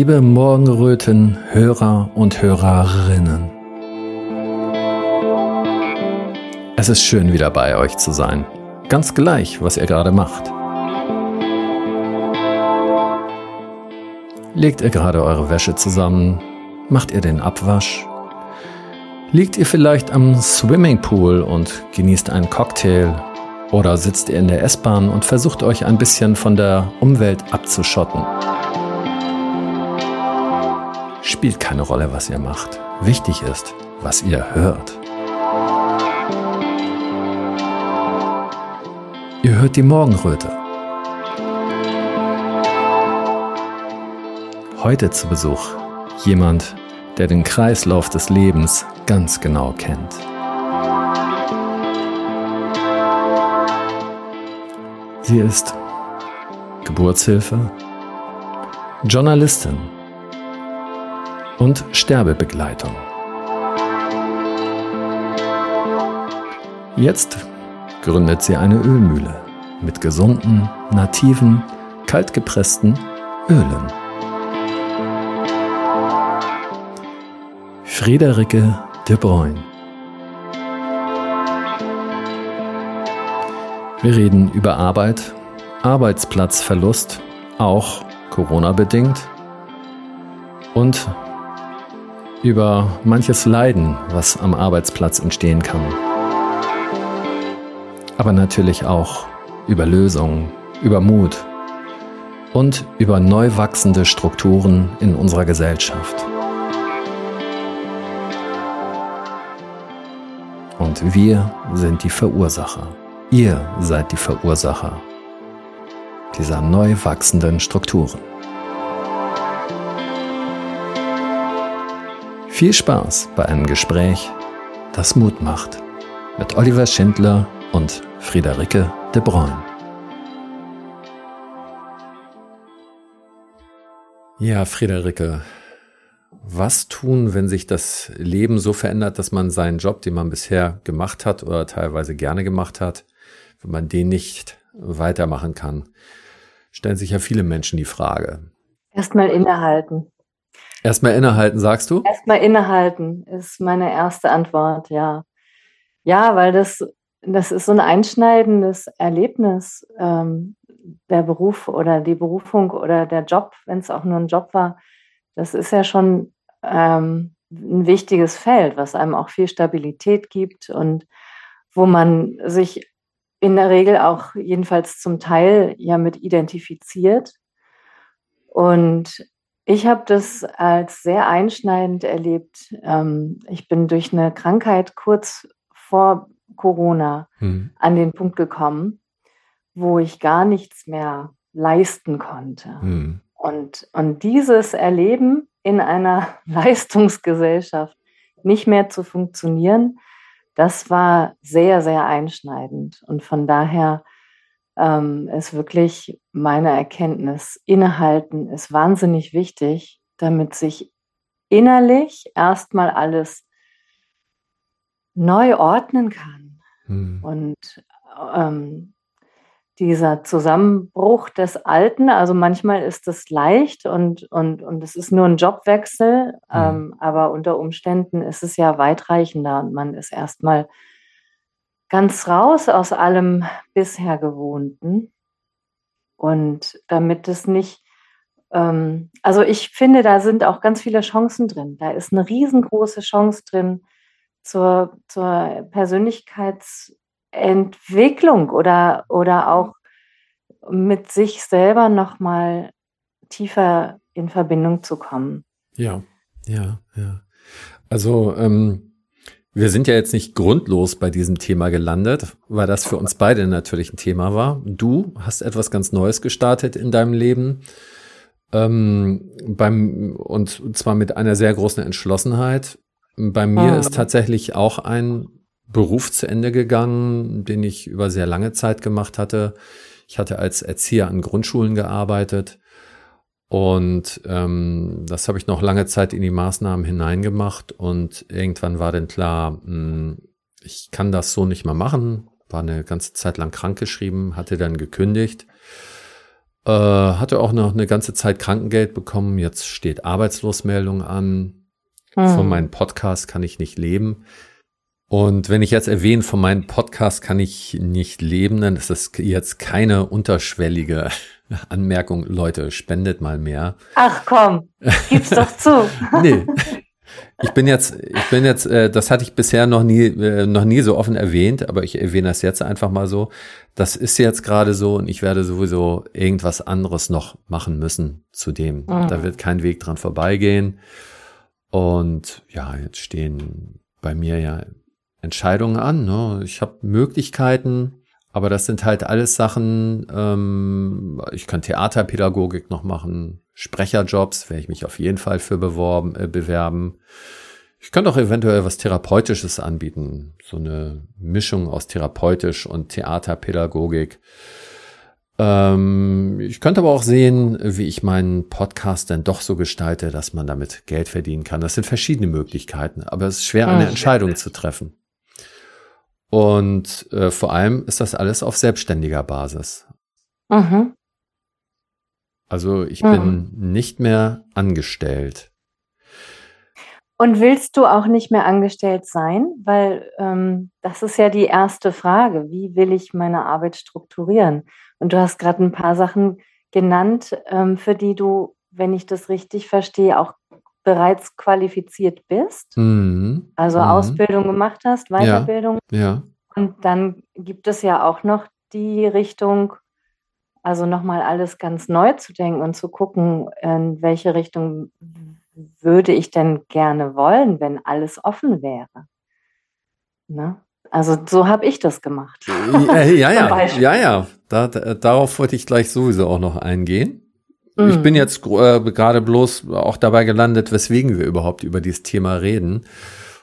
Liebe Morgenröten, Hörer und Hörerinnen. Es ist schön wieder bei euch zu sein. Ganz gleich, was ihr gerade macht. Legt ihr gerade eure Wäsche zusammen? Macht ihr den Abwasch? Liegt ihr vielleicht am Swimmingpool und genießt einen Cocktail? Oder sitzt ihr in der S-Bahn und versucht euch ein bisschen von der Umwelt abzuschotten? Spielt keine Rolle, was ihr macht. Wichtig ist, was ihr hört. Ihr hört die Morgenröte. Heute zu Besuch jemand, der den Kreislauf des Lebens ganz genau kennt. Sie ist Geburtshilfe, Journalistin und Sterbebegleitung. Jetzt gründet sie eine Ölmühle mit gesunden, nativen, kaltgepressten Ölen. Friederike de Bruyn. Wir reden über Arbeit, Arbeitsplatzverlust, auch Corona-bedingt, und über manches Leiden, was am Arbeitsplatz entstehen kann. Aber natürlich auch über Lösungen, über Mut und über neu wachsende Strukturen in unserer Gesellschaft. Und wir sind die Verursacher. Ihr seid die Verursacher dieser neu wachsenden Strukturen. Viel Spaß bei einem Gespräch, das Mut macht, mit Oliver Schindler und Friederike de Bruyn. Ja, Friederike, was tun, wenn sich das Leben so verändert, dass man seinen Job, den man bisher gemacht hat oder teilweise gerne gemacht hat, wenn man den nicht weitermachen kann? Stellen sich ja viele Menschen die Frage. Erstmal innehalten. Erstmal innehalten, sagst du? Erstmal innehalten ist meine erste Antwort, ja. Ja, weil das, das ist so ein einschneidendes Erlebnis, ähm, der Beruf oder die Berufung oder der Job, wenn es auch nur ein Job war das ist ja schon ähm, ein wichtiges Feld, was einem auch viel Stabilität gibt und wo man sich in der Regel auch jedenfalls zum Teil ja mit identifiziert. Und ich habe das als sehr einschneidend erlebt. Ähm, ich bin durch eine Krankheit kurz vor Corona hm. an den Punkt gekommen, wo ich gar nichts mehr leisten konnte. Hm. Und, und dieses Erleben in einer Leistungsgesellschaft nicht mehr zu funktionieren, das war sehr, sehr einschneidend. Und von daher ähm, ist wirklich meine Erkenntnis, innehalten ist wahnsinnig wichtig, damit sich innerlich erstmal alles neu ordnen kann. Hm. Und ähm, dieser Zusammenbruch des Alten. Also manchmal ist es leicht und, und, und es ist nur ein Jobwechsel, mhm. ähm, aber unter Umständen ist es ja weitreichender und man ist erstmal ganz raus aus allem bisher Gewohnten. Und damit es nicht, ähm, also ich finde, da sind auch ganz viele Chancen drin. Da ist eine riesengroße Chance drin zur, zur Persönlichkeits- Entwicklung oder, oder auch mit sich selber nochmal tiefer in Verbindung zu kommen. Ja, ja, ja. Also ähm, wir sind ja jetzt nicht grundlos bei diesem Thema gelandet, weil das für uns beide natürlich ein Thema war. Du hast etwas ganz Neues gestartet in deinem Leben. Ähm, beim, und zwar mit einer sehr großen Entschlossenheit. Bei mir oh. ist tatsächlich auch ein Beruf zu Ende gegangen, den ich über sehr lange Zeit gemacht hatte. Ich hatte als Erzieher an Grundschulen gearbeitet und ähm, das habe ich noch lange Zeit in die Maßnahmen hineingemacht und irgendwann war dann klar, mh, hm, ich kann das so nicht mehr machen. War eine ganze Zeit lang krankgeschrieben, hatte dann gekündigt Äh, hatte auch noch eine ganze Zeit Krankengeld bekommen. Jetzt steht Arbeitslosmeldung an. Hm. Von meinem Podcast kann ich nicht leben. Und wenn ich jetzt erwähne, von meinem Podcast kann ich nicht leben, dann ist das jetzt keine unterschwellige Anmerkung. Leute, spendet mal mehr. Ach komm, gib's doch zu. nee. Ich bin jetzt, ich bin jetzt, äh, das hatte ich bisher noch nie, äh, noch nie so offen erwähnt, aber ich erwähne das jetzt einfach mal so. Das ist jetzt gerade so und ich werde sowieso irgendwas anderes noch machen müssen zu dem. Mhm. Da wird kein Weg dran vorbeigehen. Und ja, jetzt stehen bei mir ja Entscheidungen an. Ne? Ich habe Möglichkeiten, aber das sind halt alles Sachen, ähm, ich kann Theaterpädagogik noch machen, Sprecherjobs, werde ich mich auf jeden Fall für beworben, äh, bewerben. Ich könnte auch eventuell was Therapeutisches anbieten, so eine Mischung aus therapeutisch und Theaterpädagogik. Ähm, ich könnte aber auch sehen, wie ich meinen Podcast dann doch so gestalte, dass man damit Geld verdienen kann. Das sind verschiedene Möglichkeiten, aber es ist schwer, eine hm. Entscheidung zu treffen. Und äh, vor allem ist das alles auf selbstständiger Basis. Mhm. Also ich mhm. bin nicht mehr angestellt. Und willst du auch nicht mehr angestellt sein? Weil ähm, das ist ja die erste Frage. Wie will ich meine Arbeit strukturieren? Und du hast gerade ein paar Sachen genannt, ähm, für die du, wenn ich das richtig verstehe, auch bereits qualifiziert bist, mhm. also mhm. Ausbildung gemacht hast, Weiterbildung. Ja. ja. Und dann gibt es ja auch noch die Richtung, also nochmal alles ganz neu zu denken und zu gucken, in welche Richtung würde ich denn gerne wollen, wenn alles offen wäre. Ne? Also so habe ich das gemacht. Ja, ja, ja, ja, ja. Da, da, darauf wollte ich gleich sowieso auch noch eingehen. Ich bin mhm. jetzt äh, gerade bloß auch dabei gelandet, weswegen wir überhaupt über dieses Thema reden.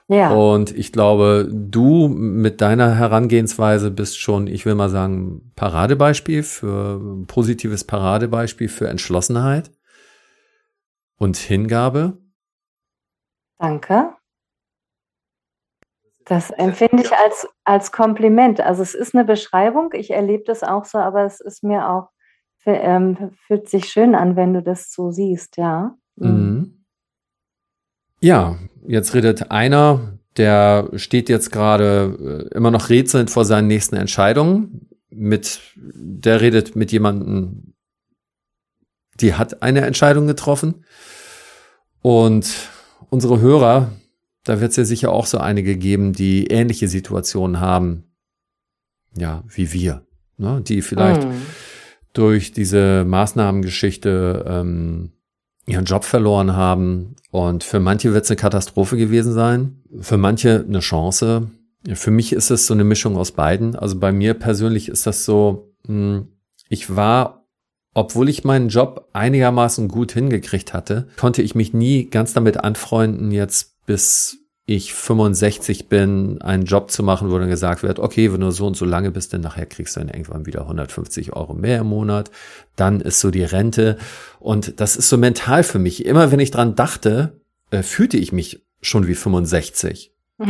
Ja. Und ich glaube, du mit deiner Herangehensweise bist schon, ich will mal sagen, Paradebeispiel für positives Paradebeispiel für Entschlossenheit und Hingabe. Danke. Das empfinde ich als, als Kompliment. Also es ist eine Beschreibung, ich erlebe das auch so, aber es ist mir auch ähm, fühlt sich schön an, wenn du das so siehst, ja. Mhm. mhm. Ja, jetzt redet einer, der steht jetzt gerade äh, immer noch rätselnd vor seinen nächsten Entscheidungen. Mit, der redet mit jemandem, die hat eine Entscheidung getroffen. Und unsere Hörer, da wird es ja sicher auch so einige geben, die ähnliche Situationen haben, ja, wie wir, ne? die vielleicht mhm durch diese Maßnahmengeschichte ähm, ihren Job verloren haben. Und für manche wird es eine Katastrophe gewesen sein, für manche eine Chance. Für mich ist es so eine Mischung aus beiden. Also bei mir persönlich ist das so, hm, ich war, obwohl ich meinen Job einigermaßen gut hingekriegt hatte, konnte ich mich nie ganz damit anfreunden, jetzt bis ich 65 bin, einen Job zu machen, wo dann gesagt wird, okay, wenn du so und so lange bist, dann nachher kriegst du dann irgendwann wieder 150 Euro mehr im Monat. Dann ist so die Rente. Und das ist so mental für mich. Immer wenn ich dran dachte, äh, fühlte ich mich schon wie 65.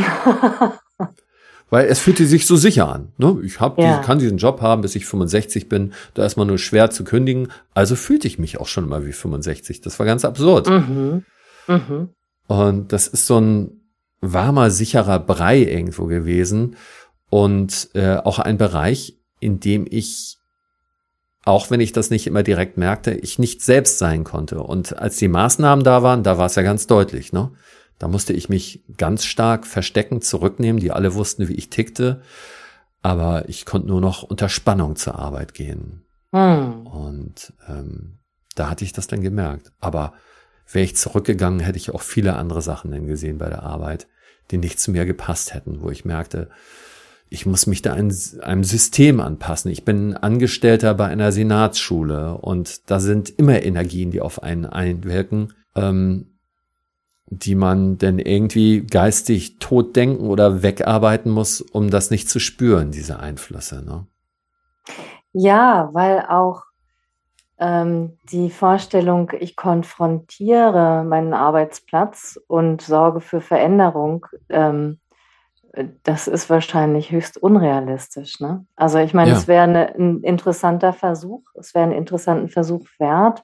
Weil es fühlte sich so sicher an. Ne? Ich hab ja. die, kann diesen Job haben, bis ich 65 bin. Da ist man nur schwer zu kündigen. Also fühlte ich mich auch schon immer wie 65. Das war ganz absurd. Mhm. Mhm. Und das ist so ein, warmer, sicherer Brei irgendwo gewesen und äh, auch ein Bereich, in dem ich, auch wenn ich das nicht immer direkt merkte, ich nicht selbst sein konnte. Und als die Maßnahmen da waren, da war es ja ganz deutlich, ne? Da musste ich mich ganz stark verstecken, zurücknehmen, die alle wussten, wie ich tickte. Aber ich konnte nur noch unter Spannung zur Arbeit gehen. Hm. Und ähm, da hatte ich das dann gemerkt. Aber wäre ich zurückgegangen, hätte ich auch viele andere Sachen dann gesehen bei der Arbeit, die nicht zu mir gepasst hätten, wo ich merkte, ich muss mich da ein, einem System anpassen. Ich bin Angestellter bei einer Senatsschule und da sind immer Energien, die auf einen einwirken, ähm, die man denn irgendwie geistig tot denken oder wegarbeiten muss, um das nicht zu spüren, diese Einflüsse. Ne? Ja, weil auch ähm, die Vorstellung, ich konfrontiere meinen Arbeitsplatz und sorge für Veränderung, ähm, das ist wahrscheinlich höchst unrealistisch. Ne? Also ich meine, ja. es wäre ne, ein interessanter Versuch, es wäre einen interessanten Versuch wert,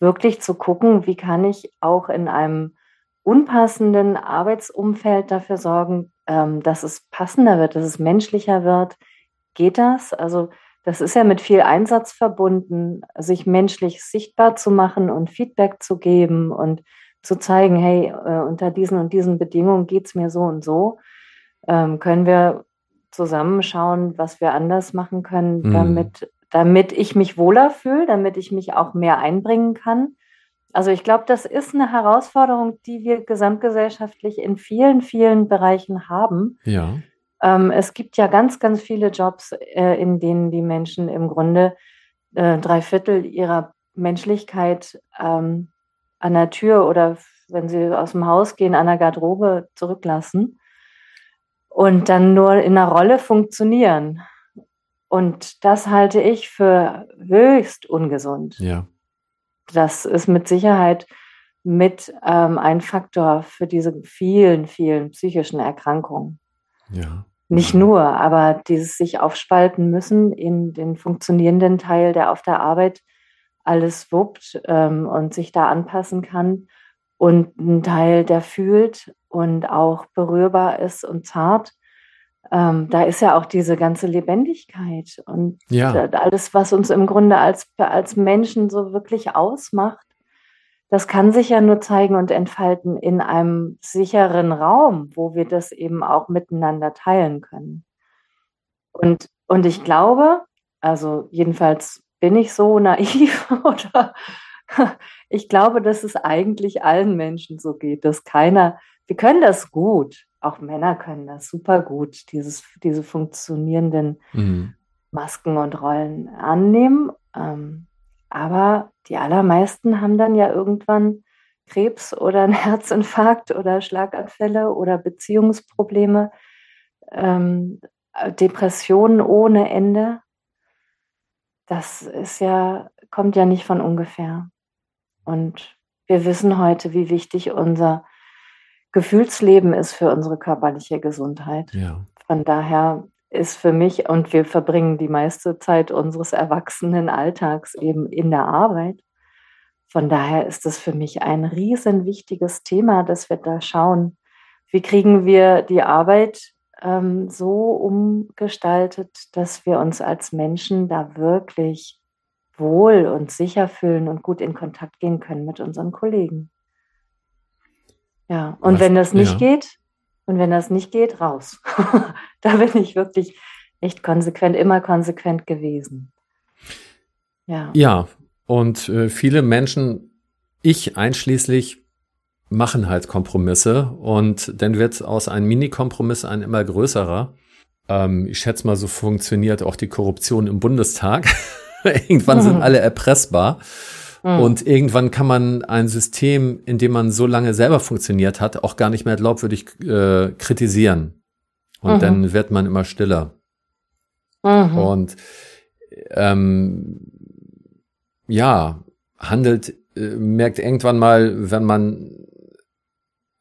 wirklich zu gucken, wie kann ich auch in einem unpassenden Arbeitsumfeld dafür sorgen, ähm, dass es passender wird, dass es menschlicher wird. Geht das? Also das ist ja mit viel Einsatz verbunden, sich menschlich sichtbar zu machen und Feedback zu geben und zu zeigen, hey, äh, unter diesen und diesen Bedingungen geht es mir so und so. Ähm, können wir zusammenschauen, was wir anders machen können, mhm. damit, damit ich mich wohler fühle, damit ich mich auch mehr einbringen kann. Also ich glaube, das ist eine Herausforderung, die wir gesamtgesellschaftlich in vielen, vielen Bereichen haben. Ja. Ähm, es gibt ja ganz, ganz viele Jobs, äh, in denen die Menschen im Grunde äh, drei Viertel ihrer Menschlichkeit ähm, an der Tür oder wenn sie aus dem Haus gehen, an der Garderobe zurücklassen und dann nur in einer Rolle funktionieren. Und das halte ich für höchst ungesund. Ja. Das ist mit Sicherheit mit ähm, ein Faktor für diese vielen, vielen psychischen Erkrankungen. Ja. Nicht nur, aber dieses sich aufspalten müssen in den funktionierenden Teil, der auf der Arbeit alles wuppt ähm, und sich da anpassen kann und ein Teil, der fühlt und auch berührbar ist und zart. Ähm, da ist ja auch diese ganze Lebendigkeit und ja. alles, was uns im Grunde als, als Menschen so wirklich ausmacht, das kann sich ja nur zeigen und entfalten in einem sicheren Raum, wo wir das eben auch miteinander teilen können. Und, und ich glaube, also jedenfalls bin ich so naiv oder ich glaube, dass es eigentlich allen Menschen so geht, dass keiner, wir können das gut, auch Männer können das super gut, dieses, diese funktionierenden mhm. Masken und Rollen annehmen. Ähm, aber die allermeisten haben dann ja irgendwann Krebs oder einen Herzinfarkt oder Schlaganfälle oder Beziehungsprobleme, ähm, Depressionen ohne Ende. Das ist ja, kommt ja nicht von ungefähr. Und wir wissen heute, wie wichtig unser Gefühlsleben ist für unsere körperliche Gesundheit. Ja. Von daher ist für mich, und wir verbringen die meiste Zeit unseres erwachsenen Alltags eben in der Arbeit. Von daher ist es für mich ein riesen wichtiges Thema, dass wir da schauen, wie kriegen wir die Arbeit ähm, so umgestaltet, dass wir uns als Menschen da wirklich wohl und sicher fühlen und gut in Kontakt gehen können mit unseren Kollegen. Ja, und Was, wenn das nicht ja. geht, und wenn das nicht geht, raus. da bin ich wirklich echt konsequent, immer konsequent gewesen. Ja. Ja, und äh, viele Menschen, ich einschließlich, machen halt Kompromisse und dann wird aus einem Mini-Kompromiss ein immer größerer. Ähm, ich schätze mal, so funktioniert auch die Korruption im Bundestag. Irgendwann mhm. sind alle erpressbar. Mhm. Und irgendwann kann man ein System, in dem man so lange selber funktioniert hat, auch gar nicht mehr glaubwürdig äh, kritisieren. Und mhm. dann wird man immer stiller. Mhm. Und ähm, ja, handelt, äh, merkt irgendwann mal, wenn man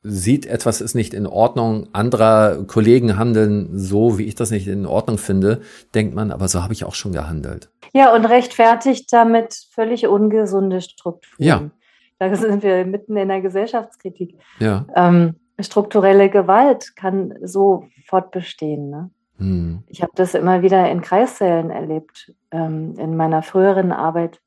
sieht, etwas ist nicht in Ordnung, anderer Kollegen handeln so, wie ich das nicht in Ordnung finde, denkt man, aber so habe ich auch schon gehandelt. Ja, und rechtfertigt damit völlig ungesunde Strukturen. Ja. Da sind wir mitten in der Gesellschaftskritik. Ja. Ähm, strukturelle Gewalt kann so fortbestehen. Ne? Hm. Ich habe das immer wieder in Kreissälen erlebt, ähm, in meiner früheren Arbeit,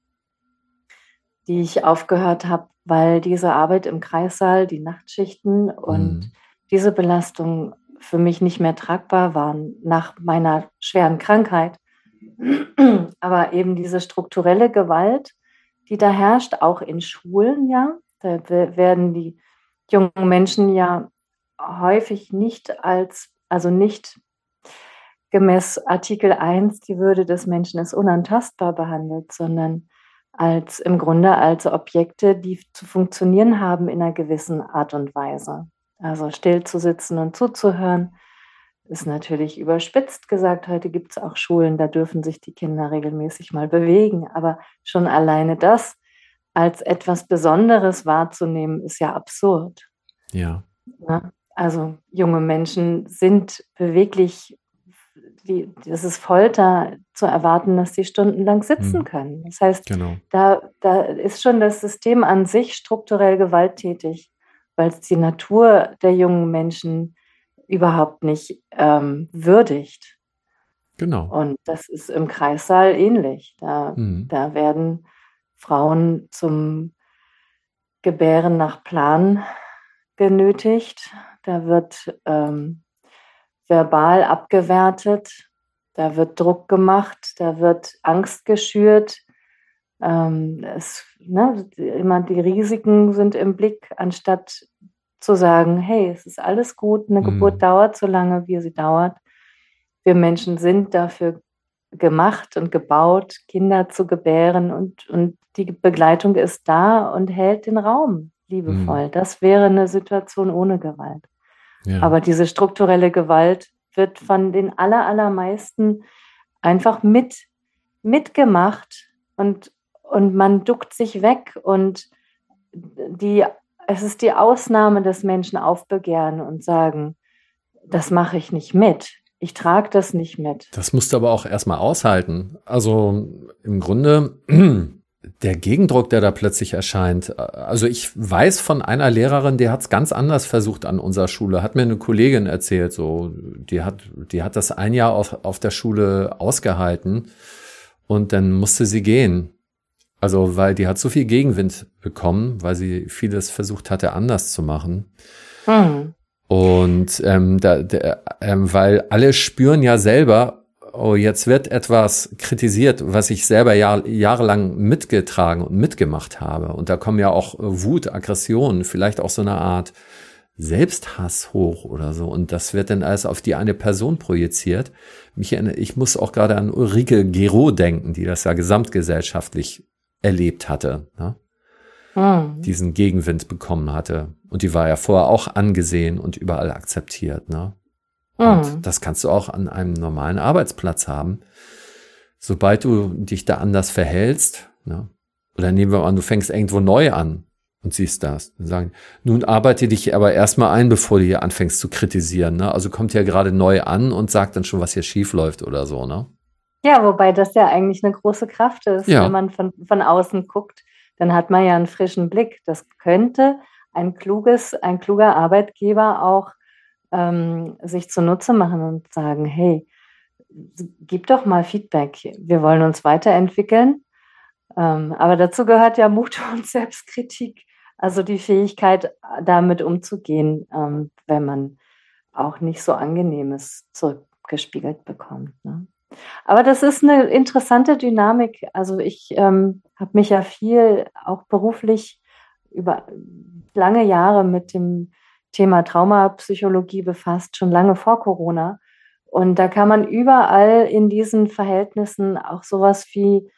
die ich aufgehört habe, weil diese Arbeit im Kreissaal, die Nachtschichten und mhm. diese Belastung für mich nicht mehr tragbar waren nach meiner schweren Krankheit. Aber eben diese strukturelle Gewalt, die da herrscht, auch in Schulen, ja, da werden die jungen Menschen ja häufig nicht als, also nicht gemäß Artikel 1, die Würde des Menschen ist unantastbar behandelt, sondern als im Grunde als Objekte, die zu funktionieren haben in einer gewissen Art und Weise. Also still zu sitzen und zuzuhören, ist natürlich überspitzt gesagt. Heute gibt es auch Schulen, da dürfen sich die Kinder regelmäßig mal bewegen. Aber schon alleine das als etwas Besonderes wahrzunehmen, ist ja absurd. Ja. ja? also junge Menschen sind beweglich, die, das ist Folter zu erwarten, dass sie stundenlang sitzen mhm. können. Das heißt, genau. da, da ist schon das System an sich strukturell gewalttätig, weil es die Natur der jungen Menschen überhaupt nicht ähm, würdigt. Genau. Und das ist im Kreissaal ähnlich. Da, mhm. da werden Frauen zum Gebären nach Plan genötigt. Da wird ähm, verbal abgewertet, da wird Druck gemacht, da wird Angst geschürt. Ähm, es, ne, immer die Risiken sind im Blick, anstatt zu sagen, hey, es ist alles gut, eine mhm. Geburt dauert so lange, wie sie dauert. Wir Menschen sind dafür gemacht und gebaut, Kinder zu gebären und, und die Begleitung ist da und hält den Raum liebevoll. Mhm. Das wäre eine Situation ohne Gewalt. Ja. Aber diese strukturelle Gewalt wird von den aller, allermeisten einfach mit, mitgemacht und, und man duckt sich weg und die, es ist die Ausnahme, dass Menschen aufbegehren und sagen, das mache ich nicht mit. Ich trage das nicht mit. Das musst du aber auch erstmal aushalten. Also im Grunde der Gegendruck, der da plötzlich erscheint. Also ich weiß von einer Lehrerin, die hat es ganz anders versucht an unserer Schule. Hat mir eine Kollegin erzählt, so die hat, die hat das ein Jahr auf, auf der Schule ausgehalten und dann musste sie gehen. Also weil die hat so viel Gegenwind bekommen, weil sie vieles versucht hatte, anders zu machen. Hm. Und ähm, da, der, ähm, weil alle spüren ja selber, oh, jetzt wird etwas kritisiert, was ich selber jahr, jahrelang mitgetragen und mitgemacht habe. Und da kommen ja auch Wut, Aggressionen, vielleicht auch so eine Art Selbsthass hoch oder so. Und das wird dann alles auf die eine Person projiziert. Mich, ich muss auch gerade an Ulrike Gero denken, die das ja gesamtgesellschaftlich erlebt hatte. Ne? Hm. Diesen Gegenwind bekommen hatte. Und die war ja vorher auch angesehen und überall akzeptiert. Ne? Und mhm. das kannst du auch an einem normalen Arbeitsplatz haben. Sobald du dich da anders verhältst, ne? oder nehmen wir an, du fängst irgendwo neu an und siehst das. Dann sagen, nun arbeite dich aber erstmal ein, bevor du hier anfängst zu kritisieren. Ne? Also kommt ja gerade neu an und sagt dann schon, was hier schief läuft oder so, ne? Ja, wobei das ja eigentlich eine große Kraft ist, ja. wenn man von, von außen guckt, dann hat man ja einen frischen Blick. Das könnte ein kluges, ein kluger Arbeitgeber auch ähm, sich zunutze machen und sagen, hey, gib doch mal Feedback. Wir wollen uns weiterentwickeln. Ähm, aber dazu gehört ja Mut und Selbstkritik, also die Fähigkeit, damit umzugehen, ähm, wenn man auch nicht so angenehmes zurückgespiegelt bekommt. Ne? Aber das ist eine interessante Dynamik. Also ich ähm, habe mich ja viel auch beruflich über lange Jahre mit dem Thema Traumapsychologie befasst, schon lange vor Corona. Und da kann man überall in diesen Verhältnissen auch sowas wie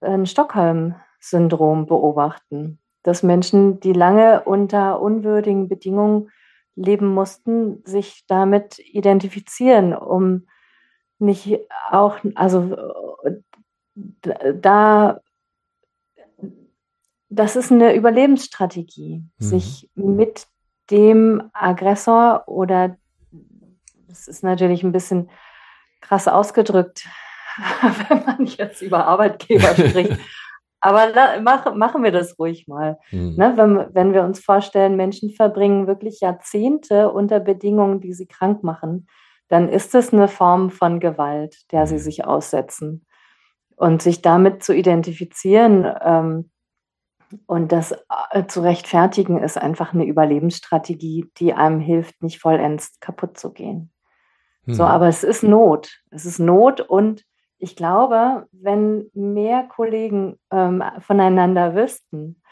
ein Stockholm-Syndrom beobachten, dass Menschen, die lange unter unwürdigen Bedingungen leben mussten, sich damit identifizieren, um nicht auch, also da, das ist eine Überlebensstrategie, mhm. sich mit dem Aggressor oder das ist natürlich ein bisschen krass ausgedrückt, wenn man jetzt über Arbeitgeber spricht. Aber da, mach, machen wir das ruhig mal. Mhm. Ne, wenn, wenn wir uns vorstellen, Menschen verbringen wirklich Jahrzehnte unter Bedingungen, die sie krank machen, dann ist es eine Form von Gewalt, der sie hm. sich aussetzen. Und sich damit zu identifizieren, ähm, und das äh, zu rechtfertigen ist einfach eine Überlebensstrategie, die einem hilft, nicht vollends kaputt zu gehen. Hm. So, aber es ist Not. Es ist Not und ich glaube, wenn mehr Kollegen ähm, voneinander wüssten,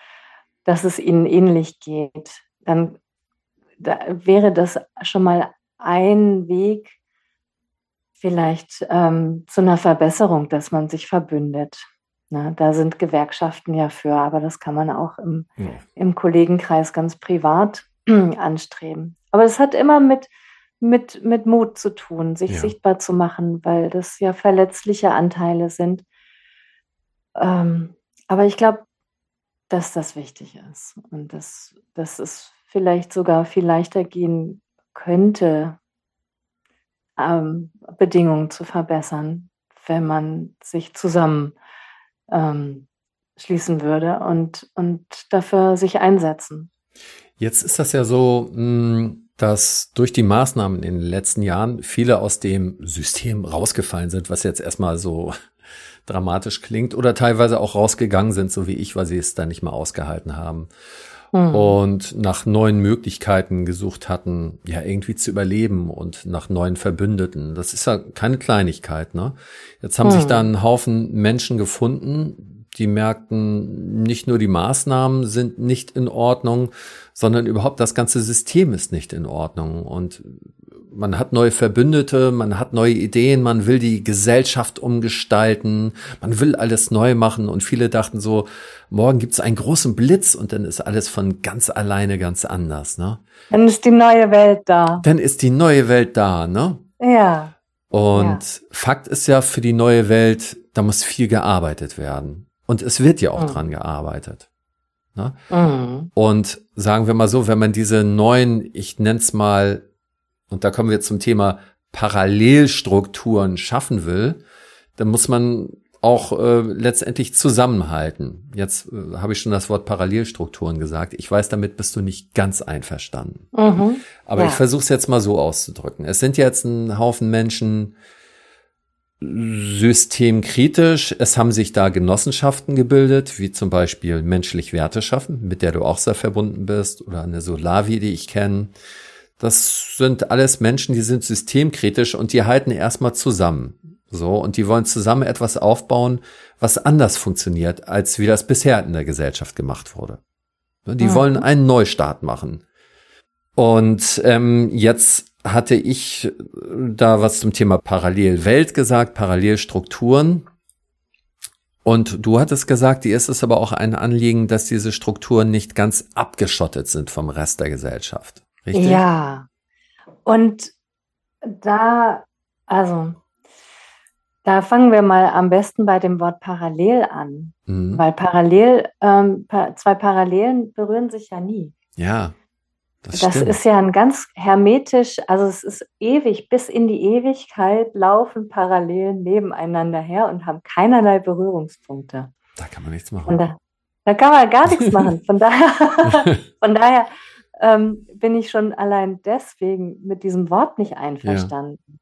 dass es ihnen ähnlich geht, dann da wäre das schon mal ein Weg vielleicht ähm, zu einer Verbesserung, dass man sich verbündet. Na, da sind Gewerkschaften ja für, aber das kann man auch im, ja. im Kollegenkreis ganz privat anstreben. Aber es hat immer mit, mit, mit Mut zu tun, sich ja. sichtbar zu machen, weil das ja verletzliche Anteile sind. Ähm, aber ich glaube, dass das wichtig ist und dass, dass es vielleicht sogar viel leichter gehen könnte, ähm, Bedingungen zu verbessern, wenn man sich zusammen ähm, schließen würde und, und dafür sich einsetzen. Jetzt ist das ja so, hm, dass durch die Maßnahmen in den letzten Jahren viele aus dem System rausgefallen sind, was jetzt erstmal so dramatisch klingt, oder teilweise auch rausgegangen sind, so wie ich, weil sie es dann nicht mehr ausgehalten haben. Mhm. Und nach neuen Möglichkeiten gesucht hatten, ja, irgendwie zu überleben und nach neuen Verbündeten. Das ist ja keine Kleinigkeit, ne? Jetzt haben mhm. sich da ein Haufen Menschen gefunden, die merkten, nicht nur die Maßnahmen sind nicht in Ordnung, sondern überhaupt das ganze System ist nicht in Ordnung. Und man hat neue Verbündete, man hat neue Ideen, man will die Gesellschaft umgestalten, man will alles neu machen. Und viele dachten so, morgen gibt es einen großen Blitz und dann ist alles von ganz alleine ganz anders. Ne? Dann ist die neue Welt da. Dann ist die neue Welt da, ne? Ja. Und ja. Fakt ist ja, für die neue Welt, da muss viel gearbeitet werden. Und es wird ja auch mhm. dran gearbeitet. Ne? Mhm. Und sagen wir mal so, wenn man diese neuen, ich nenne es mal, und da kommen wir zum Thema Parallelstrukturen schaffen will, dann muss man auch äh, letztendlich zusammenhalten. Jetzt äh, habe ich schon das Wort Parallelstrukturen gesagt. Ich weiß, damit bist du nicht ganz einverstanden. Mhm. Aber ja. ich versuche es jetzt mal so auszudrücken. Es sind jetzt ein Haufen Menschen, systemkritisch. Es haben sich da Genossenschaften gebildet, wie zum Beispiel Menschlich Werte schaffen, mit der du auch sehr verbunden bist, oder eine Solavi, die ich kenne. Das sind alles Menschen, die sind systemkritisch und die halten erstmal zusammen. So, und die wollen zusammen etwas aufbauen, was anders funktioniert, als wie das bisher in der Gesellschaft gemacht wurde. Die mhm. wollen einen Neustart machen. Und ähm, jetzt hatte ich da was zum Thema Parallelwelt gesagt, Parallelstrukturen. Und du hattest gesagt, dir ist es aber auch ein Anliegen, dass diese Strukturen nicht ganz abgeschottet sind vom Rest der Gesellschaft. Richtig? Ja. Und da, also, da fangen wir mal am besten bei dem Wort parallel an. Mhm. Weil parallel, ähm, zwei Parallelen berühren sich ja nie. Ja. Das, das ist ja ein ganz hermetisch, also es ist ewig, bis in die Ewigkeit laufen Parallelen nebeneinander her und haben keinerlei Berührungspunkte. Da kann man nichts machen. Da, da, kann man gar nichts machen. Von daher, von daher ähm, bin ich schon allein deswegen mit diesem Wort nicht einverstanden. Ja.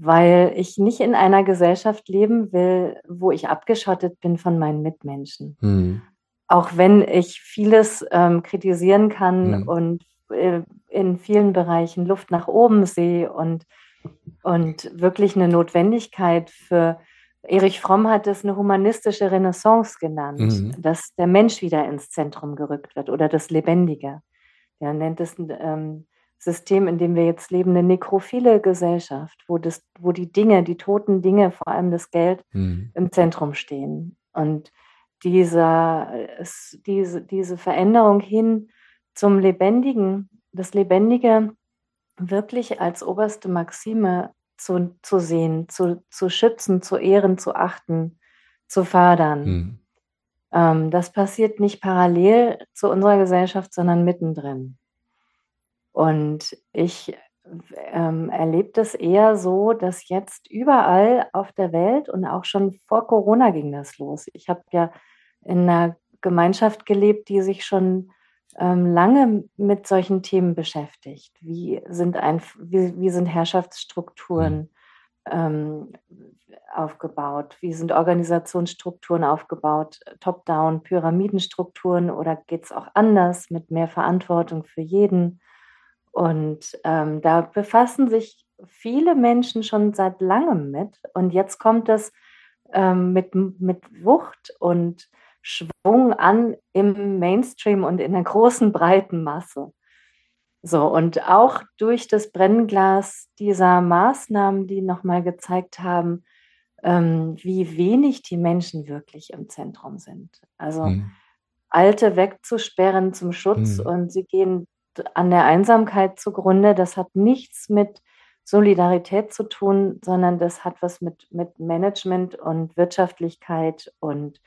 Weil ich nicht in einer Gesellschaft leben will, wo ich abgeschottet bin von meinen Mitmenschen. Mhm auch wenn ich vieles ähm, kritisieren kann mhm. und äh, in vielen Bereichen Luft nach oben sehe und, und wirklich eine Notwendigkeit für, Erich Fromm hat es eine humanistische Renaissance genannt, mhm. dass der Mensch wieder ins Zentrum gerückt wird oder das Lebendige. Er nennt es ein ähm, System, in dem wir jetzt leben, eine nekrophile Gesellschaft, wo, das, wo die Dinge, die toten Dinge, vor allem das Geld, mhm. im Zentrum stehen. Und dieser, diese, diese Veränderung hin zum Lebendigen, das Lebendige wirklich als oberste Maxime zu, zu sehen, zu, zu schützen, zu ehren, zu achten, zu fördern. Mhm. Ähm, das passiert nicht parallel zu unserer Gesellschaft, sondern mittendrin. Und ich ähm, erlebe das eher so, dass jetzt überall auf der Welt und auch schon vor Corona ging das los. Ich habe ja in einer Gemeinschaft gelebt, die sich schon ähm, lange mit solchen Themen beschäftigt. Wie sind, ein, wie, wie sind Herrschaftsstrukturen ähm, aufgebaut? Wie sind Organisationsstrukturen aufgebaut? Top-down, Pyramidenstrukturen oder geht es auch anders mit mehr Verantwortung für jeden? Und ähm, da befassen sich viele Menschen schon seit langem mit. Und jetzt kommt es ähm, mit, mit Wucht und Schwung an im Mainstream und in der großen breiten Masse. So, und auch durch das Brennglas dieser Maßnahmen, die nochmal gezeigt haben, ähm, wie wenig die Menschen wirklich im Zentrum sind. Also mhm. Alte wegzusperren zum Schutz mhm. und sie gehen an der Einsamkeit zugrunde. Das hat nichts mit Solidarität zu tun, sondern das hat was mit, mit Management und Wirtschaftlichkeit und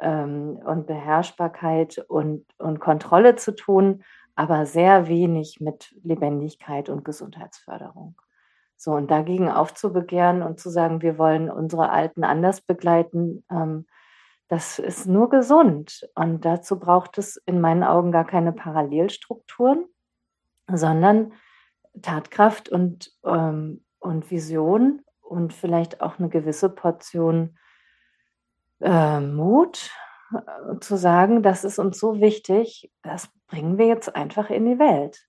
ähm, und Beherrschbarkeit und, und Kontrolle zu tun, aber sehr wenig mit Lebendigkeit und Gesundheitsförderung. So, und dagegen aufzubegehren und zu sagen, wir wollen unsere Alten anders begleiten, ähm, das ist nur gesund. Und dazu braucht es in meinen Augen gar keine Parallelstrukturen, sondern Tatkraft und, ähm, und Vision und vielleicht auch eine gewisse Portion äh, Mut äh, zu sagen, das ist uns so wichtig, das bringen wir jetzt einfach in die Welt.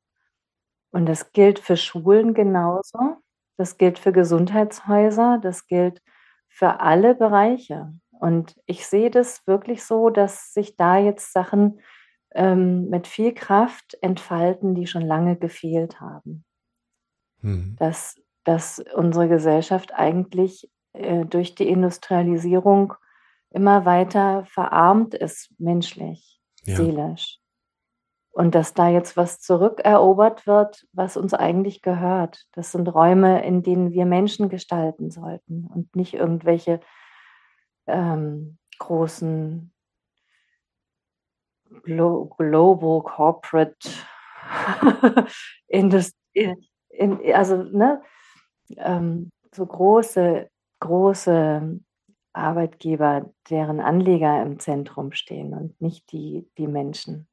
Und das gilt für Schulen genauso. Das gilt für Gesundheitshäuser, das gilt für alle Bereiche. Und ich sehe das wirklich so, dass sich da jetzt Sachen ähm, mit viel Kraft entfalten, die schon lange gefehlt haben. Mhm. Dass, dass unsere Gesellschaft eigentlich äh, durch die Industrialisierung immer weiter verarmt ist, menschlich, ja. seelisch. Und dass da jetzt was zurückerobert wird, was uns eigentlich gehört. Das sind Räume, in denen wir Menschen gestalten sollten und nicht irgendwelche ähm, großen Glo Global Corporate Industrie, in, also ne, ähm, so große, große Arbeitgeber, deren Anleger im Zentrum stehen und nicht die, die Menschen.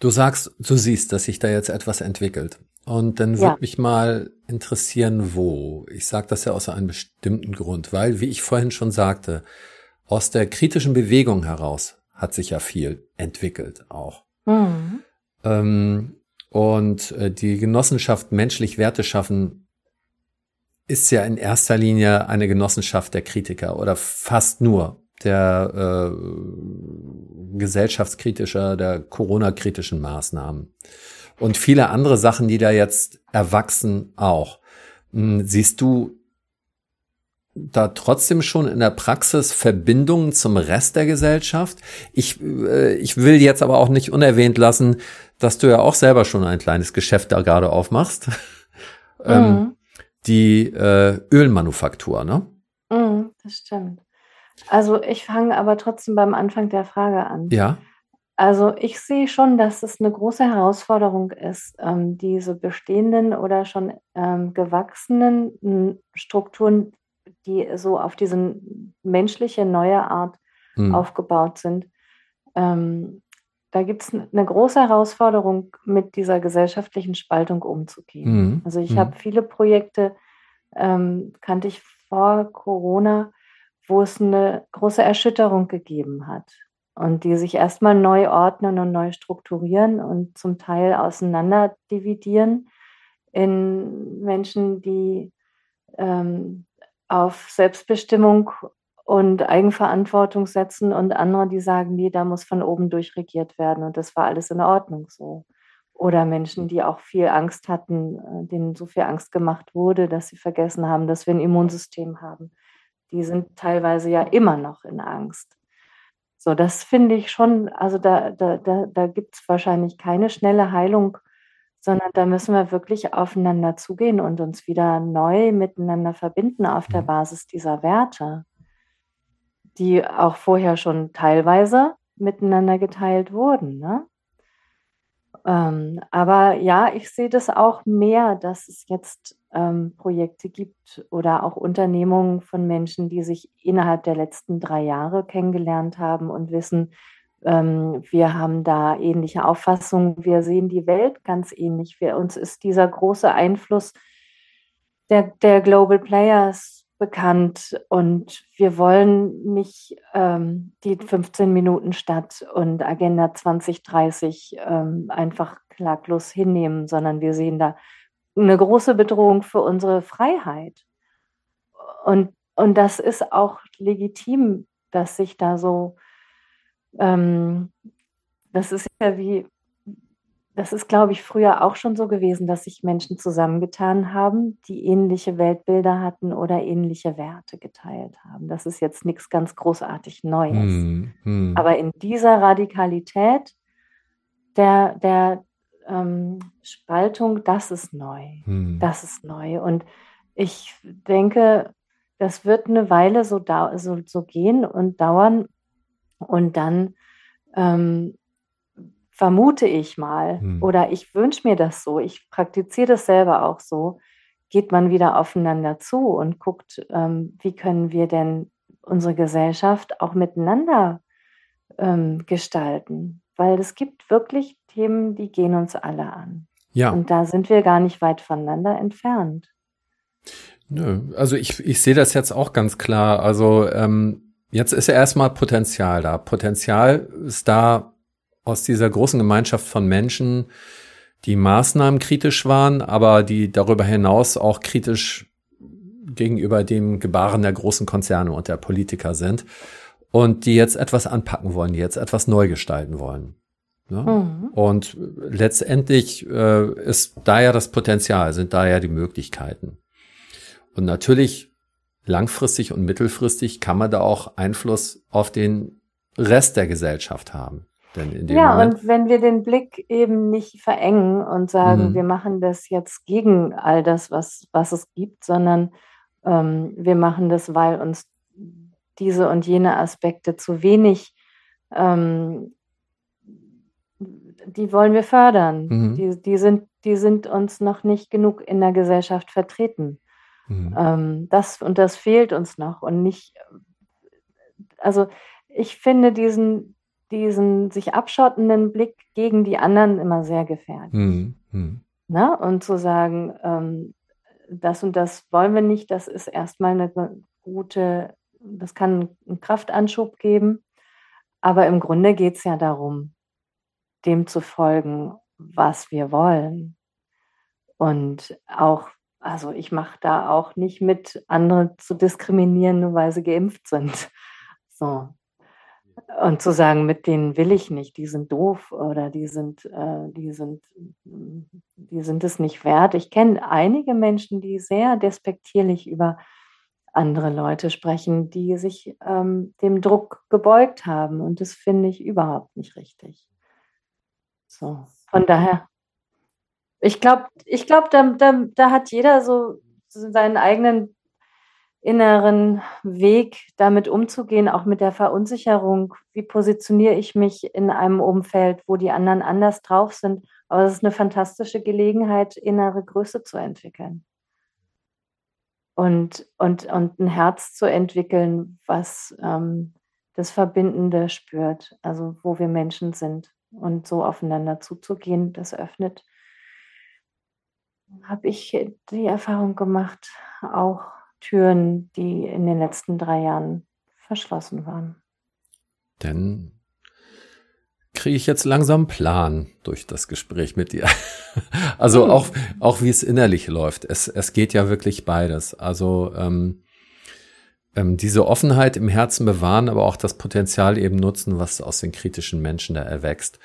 Du sagst, du siehst, dass sich da jetzt etwas entwickelt. Und dann würde ja. mich mal interessieren, wo. Ich sage das ja aus einem bestimmten Grund, weil, wie ich vorhin schon sagte, aus der kritischen Bewegung heraus hat sich ja viel entwickelt auch. Mhm. Ähm, und äh, die Genossenschaft menschlich Werte schaffen ist ja in erster Linie eine Genossenschaft der Kritiker oder fast nur der äh, gesellschaftskritischer, der Corona-kritischen Maßnahmen. Und viele andere Sachen, die da jetzt erwachsen auch. Hm, siehst du da trotzdem schon in der Praxis Verbindungen zum Rest der Gesellschaft? Ich, äh, ich will jetzt aber auch nicht unerwähnt lassen, dass du ja auch selber schon ein kleines Geschäft da gerade aufmachst. Ähm, mhm. Ähm, die äh, Ölmanufaktur, ne? Mhm, das stimmt. Also ich fange aber trotzdem beim Anfang der Frage an. Ja. Also ich sehe schon, dass es eine große Herausforderung ist, ähm, diese bestehenden oder schon ähm, gewachsenen Strukturen, die so auf diese menschliche neue Art hm. aufgebaut sind. Ähm, da gibt es eine große Herausforderung, mit dieser gesellschaftlichen Spaltung umzugehen. Hm. Also ich hm. habe viele Projekte, ähm, kannte ich vor Corona, wo es eine große Erschütterung gegeben hat und die sich erstmal neu ordnen und neu strukturieren und zum Teil auseinander dividieren in Menschen, die ähm, auf Selbstbestimmung und Eigenverantwortung setzen und andere, die sagen, nee, da muss von oben durchregiert werden und das war alles in Ordnung so. Oder Menschen, die auch viel Angst hatten, äh, denen so viel Angst gemacht wurde, dass sie vergessen haben, dass wir ein Immunsystem haben die sind teilweise ja immer noch in Angst. So, das finde ich schon, also da, da, da, da gibt es wahrscheinlich keine schnelle Heilung, sondern da müssen wir wirklich aufeinander zugehen und uns wieder neu miteinander verbinden auf der mhm. Basis dieser Werte, die auch vorher schon teilweise miteinander geteilt wurden. Ne? Ähm, aber ja, ich sehe das auch mehr, dass es jetzt ähm, Projekte gibt oder auch Unternehmungen von Menschen, die sich innerhalb der letzten drei Jahre kennengelernt haben und wissen, ähm, wir haben da ähnliche Auffassungen, wir sehen die Welt ganz ähnlich. Für uns ist dieser große Einfluss der, der Global Players bekannt und wir wollen nicht ähm, die 15 Minuten Stadt und Agenda 2030 ähm, einfach klaglos hinnehmen, sondern wir sehen da eine große Bedrohung für unsere Freiheit. Und, und das ist auch legitim, dass sich da so, ähm, das ist ja wie, das ist, glaube ich, früher auch schon so gewesen, dass sich Menschen zusammengetan haben, die ähnliche Weltbilder hatten oder ähnliche Werte geteilt haben. Das ist jetzt nichts ganz großartig Neues. Hm, hm. Aber in dieser Radikalität der, der ähm, Spaltung, das ist neu. Hm. Das ist neu. Und ich denke, das wird eine Weile so, so, so gehen und dauern. Und dann ähm, vermute ich mal, hm. oder ich wünsche mir das so, ich praktiziere das selber auch so, geht man wieder aufeinander zu und guckt, ähm, wie können wir denn unsere Gesellschaft auch miteinander ähm, gestalten. Weil es gibt wirklich Themen, die gehen uns alle an. Ja. Und da sind wir gar nicht weit voneinander entfernt. Nö, also ich, ich sehe das jetzt auch ganz klar. Also ähm, jetzt ist ja erstmal Potenzial da. Potenzial ist da aus dieser großen Gemeinschaft von Menschen, die Maßnahmen kritisch waren, aber die darüber hinaus auch kritisch gegenüber dem Gebaren der großen Konzerne und der Politiker sind und die jetzt etwas anpacken wollen, die jetzt etwas neu gestalten wollen. Ja? Mhm. Und letztendlich äh, ist da ja das Potenzial, sind da ja die Möglichkeiten. Und natürlich langfristig und mittelfristig kann man da auch Einfluss auf den Rest der Gesellschaft haben. Ja, Moment und wenn wir den Blick eben nicht verengen und sagen, mhm. wir machen das jetzt gegen all das, was, was es gibt, sondern ähm, wir machen das, weil uns diese und jene Aspekte zu wenig, ähm, die wollen wir fördern. Mhm. Die, die, sind, die sind uns noch nicht genug in der Gesellschaft vertreten. Mhm. Ähm, das und das fehlt uns noch und nicht, also ich finde diesen, diesen sich abschottenden Blick gegen die anderen immer sehr gefährlich. Mhm. Mhm. Na? Und zu sagen, ähm, das und das wollen wir nicht, das ist erstmal eine gute, das kann einen Kraftanschub geben. Aber im Grunde geht es ja darum, dem zu folgen, was wir wollen. Und auch, also ich mache da auch nicht mit, andere zu diskriminieren, nur weil sie geimpft sind. So, und zu sagen, mit denen will ich nicht, die sind doof oder die sind, äh, die sind, die sind es nicht wert. Ich kenne einige Menschen, die sehr despektierlich über andere Leute sprechen, die sich ähm, dem Druck gebeugt haben. Und das finde ich überhaupt nicht richtig. So, von daher, ich glaube, ich glaube, da, da, da hat jeder so seinen eigenen inneren Weg, damit umzugehen, auch mit der Verunsicherung. Wie positioniere ich mich in einem Umfeld, wo die anderen anders drauf sind? Aber es ist eine fantastische Gelegenheit, innere Größe zu entwickeln. Und, und, und ein Herz zu entwickeln, was ähm, das Verbindende spürt, also wo wir Menschen sind und so aufeinander zuzugehen, das öffnet, habe ich die Erfahrung gemacht, auch Türen, die in den letzten drei Jahren verschlossen waren. Denn kriege ich jetzt langsam einen Plan durch das Gespräch mit dir. also hm. auch, auch wie es innerlich läuft. Es, es geht ja wirklich beides. Also ähm, ähm, diese Offenheit im Herzen bewahren, aber auch das Potenzial eben nutzen, was aus den kritischen Menschen da erwächst.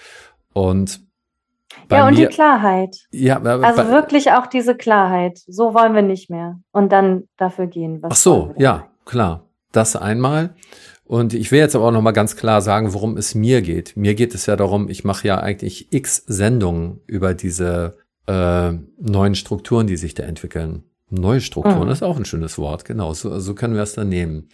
Und ja, und mir, die Klarheit. Ja, also wirklich auch diese Klarheit. So wollen wir nicht mehr. Und dann dafür gehen. ach so, ja, klar. Das einmal. Und ich will jetzt aber auch noch mal ganz klar sagen, worum es mir geht. Mir geht es ja darum, ich mache ja eigentlich x Sendungen über diese äh, neuen Strukturen, die sich da entwickeln. Neue Strukturen mhm. ist auch ein schönes Wort, genau. So, so können wir es dann nehmen.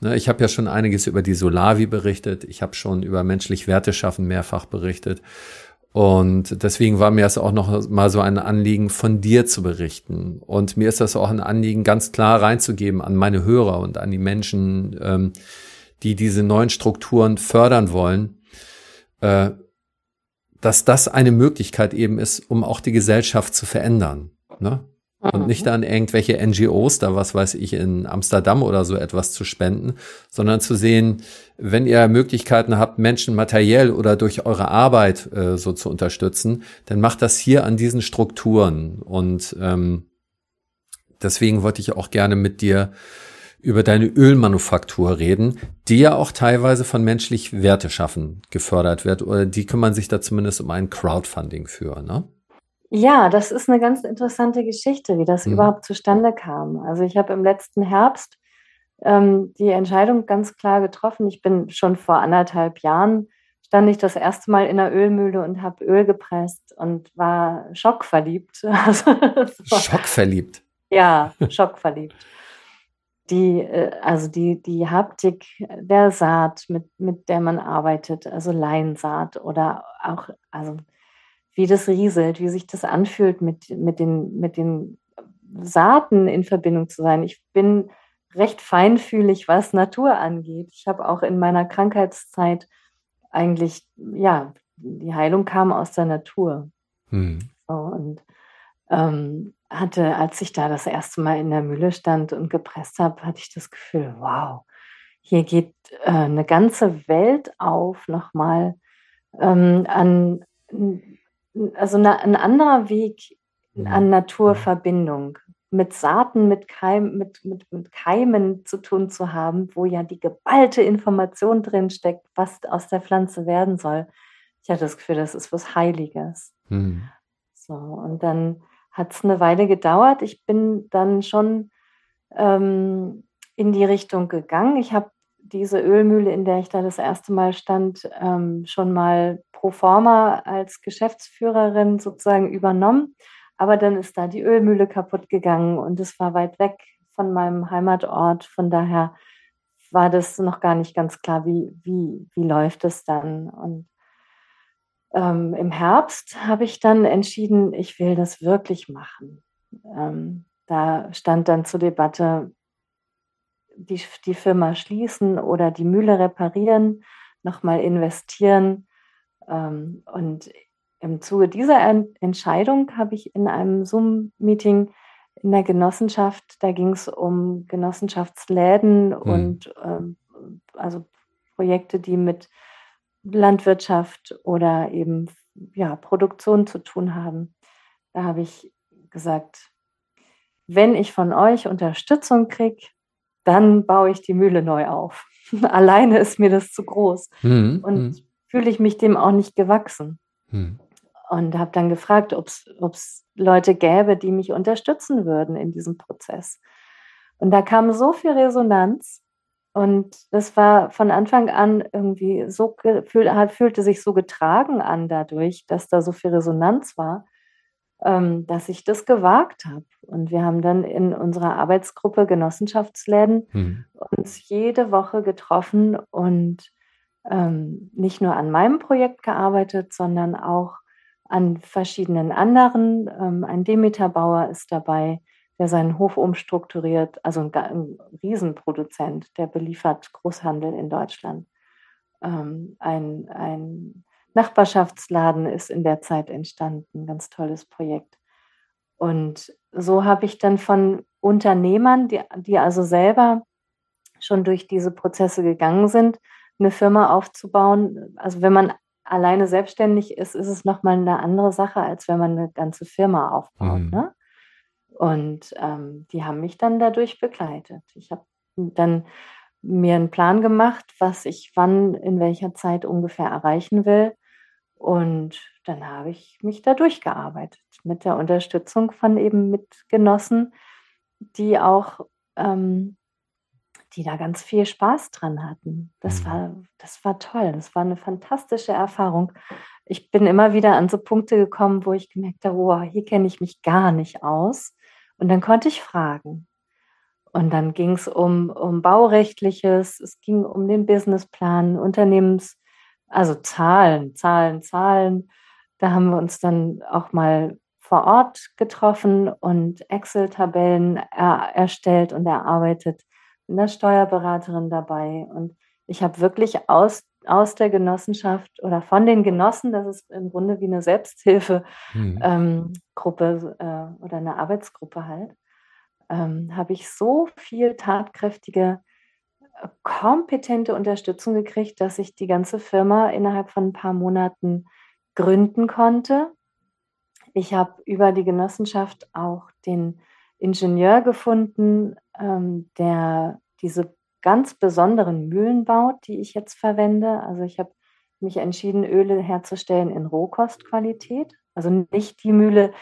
Ne, ich habe ja schon einiges über die Solavi berichtet. Ich habe schon über menschlich Werte schaffen mehrfach berichtet. Und deswegen war mir es auch noch mal so ein Anliegen, von dir zu berichten. Und mir ist das auch ein Anliegen, ganz klar reinzugeben an meine Hörer und an die Menschen, ähm, die diese neuen Strukturen fördern wollen, äh, dass das eine Möglichkeit eben ist, um auch die Gesellschaft zu verändern. Ne? Und mhm. nicht an irgendwelche NGOs, da was weiß ich, in Amsterdam oder so etwas zu spenden, sondern zu sehen, wenn ihr Möglichkeiten habt, Menschen materiell oder durch eure Arbeit äh, so zu unterstützen, dann macht das hier an diesen Strukturen. Und ähm, deswegen wollte ich auch gerne mit dir über deine Ölmanufaktur reden, die ja auch teilweise von menschlich Werte schaffen gefördert wird. Oder die kümmern sich da zumindest um ein Crowdfunding für, ne? Ja, das ist eine ganz interessante Geschichte, wie das mhm. überhaupt zustande kam. Also ich habe im letzten Herbst ähm, die Entscheidung ganz klar getroffen. Ich bin schon vor anderthalb Jahren stand ich das erste Mal in der Ölmühle und habe Öl gepresst und war schockverliebt. Also, war, schockverliebt? Ja, schockverliebt. die, äh, also die, die Haptik der Saat, mit, mit der man arbeitet, also Leinsaat oder auch, also wie das rieselt, wie sich das anfühlt, mit, mit, den, mit den Saaten in Verbindung zu sein. Ich bin recht feinfühlig, was Natur angeht. Ich habe auch in meiner Krankheitszeit eigentlich, ja, die Heilung kam aus der Natur. Hm. So, und ähm, hatte, als ich da das erste Mal in der Mühle stand und gepresst habe, hatte ich das Gefühl, wow, hier geht äh, eine ganze Welt auf nochmal ähm, an, also eine, ein anderer Weg mhm. an Naturverbindung mit Saaten, mit, Keim, mit, mit, mit Keimen zu tun zu haben, wo ja die geballte Information drin steckt, was aus der Pflanze werden soll. Ich hatte das Gefühl, das ist was Heiliges. Mhm. So, und dann hat es eine Weile gedauert. Ich bin dann schon ähm, in die Richtung gegangen. Ich habe diese Ölmühle, in der ich da das erste Mal stand, ähm, schon mal pro forma als Geschäftsführerin sozusagen übernommen. Aber dann ist da die Ölmühle kaputt gegangen und es war weit weg von meinem Heimatort. Von daher war das noch gar nicht ganz klar, wie, wie, wie läuft es dann. Und ähm, im Herbst habe ich dann entschieden, ich will das wirklich machen. Ähm, da stand dann zur Debatte, die, die Firma schließen oder die Mühle reparieren, nochmal investieren. Ähm, und im Zuge dieser Entscheidung habe ich in einem Zoom-Meeting in der Genossenschaft, da ging es um Genossenschaftsläden hm. und ähm, also Projekte, die mit Landwirtschaft oder eben ja, Produktion zu tun haben. Da habe ich gesagt, wenn ich von euch Unterstützung kriege, dann baue ich die Mühle neu auf. Alleine ist mir das zu groß mhm. und mhm. fühle ich mich dem auch nicht gewachsen. Mhm. Und habe dann gefragt, ob es Leute gäbe, die mich unterstützen würden in diesem Prozess. Und da kam so viel Resonanz, und das war von Anfang an irgendwie so, fühl, fühlte sich so getragen an dadurch, dass da so viel Resonanz war, dass ich das gewagt habe. Und wir haben dann in unserer Arbeitsgruppe Genossenschaftsläden hm. uns jede Woche getroffen und ähm, nicht nur an meinem Projekt gearbeitet, sondern auch an verschiedenen anderen. Ähm, ein Demeterbauer ist dabei, der seinen Hof umstrukturiert, also ein, ein Riesenproduzent, der beliefert Großhandel in Deutschland. Ähm, ein, ein Nachbarschaftsladen ist in der Zeit entstanden, ein ganz tolles Projekt. Und so habe ich dann von Unternehmern, die, die also selber schon durch diese Prozesse gegangen sind, eine Firma aufzubauen. Also wenn man alleine selbstständig ist, ist es nochmal eine andere Sache, als wenn man eine ganze Firma aufbaut. Mhm. Ne? Und ähm, die haben mich dann dadurch begleitet. Ich habe dann mir einen Plan gemacht, was ich wann in welcher Zeit ungefähr erreichen will. Und dann habe ich mich da durchgearbeitet mit der Unterstützung von eben Mitgenossen, die auch, ähm, die da ganz viel Spaß dran hatten. Das mhm. war, das war toll. Das war eine fantastische Erfahrung. Ich bin immer wieder an so Punkte gekommen, wo ich gemerkt habe, oh, hier kenne ich mich gar nicht aus. Und dann konnte ich fragen. Und dann ging es um, um Baurechtliches, es ging um den Businessplan, Unternehmens, also Zahlen, Zahlen, Zahlen. Da haben wir uns dann auch mal vor Ort getroffen und Excel-Tabellen er, erstellt und erarbeitet. Bin der Steuerberaterin dabei. Und ich habe wirklich aus, aus der Genossenschaft oder von den Genossen, das ist im Grunde wie eine Selbsthilfegruppe mhm. ähm, äh, oder eine Arbeitsgruppe halt, ähm, habe ich so viel tatkräftige, kompetente Unterstützung gekriegt, dass ich die ganze Firma innerhalb von ein paar Monaten gründen konnte. Ich habe über die Genossenschaft auch den Ingenieur gefunden, ähm, der diese ganz besonderen Mühlen baut, die ich jetzt verwende. Also ich habe mich entschieden, Öle herzustellen in Rohkostqualität. Also nicht die Mühle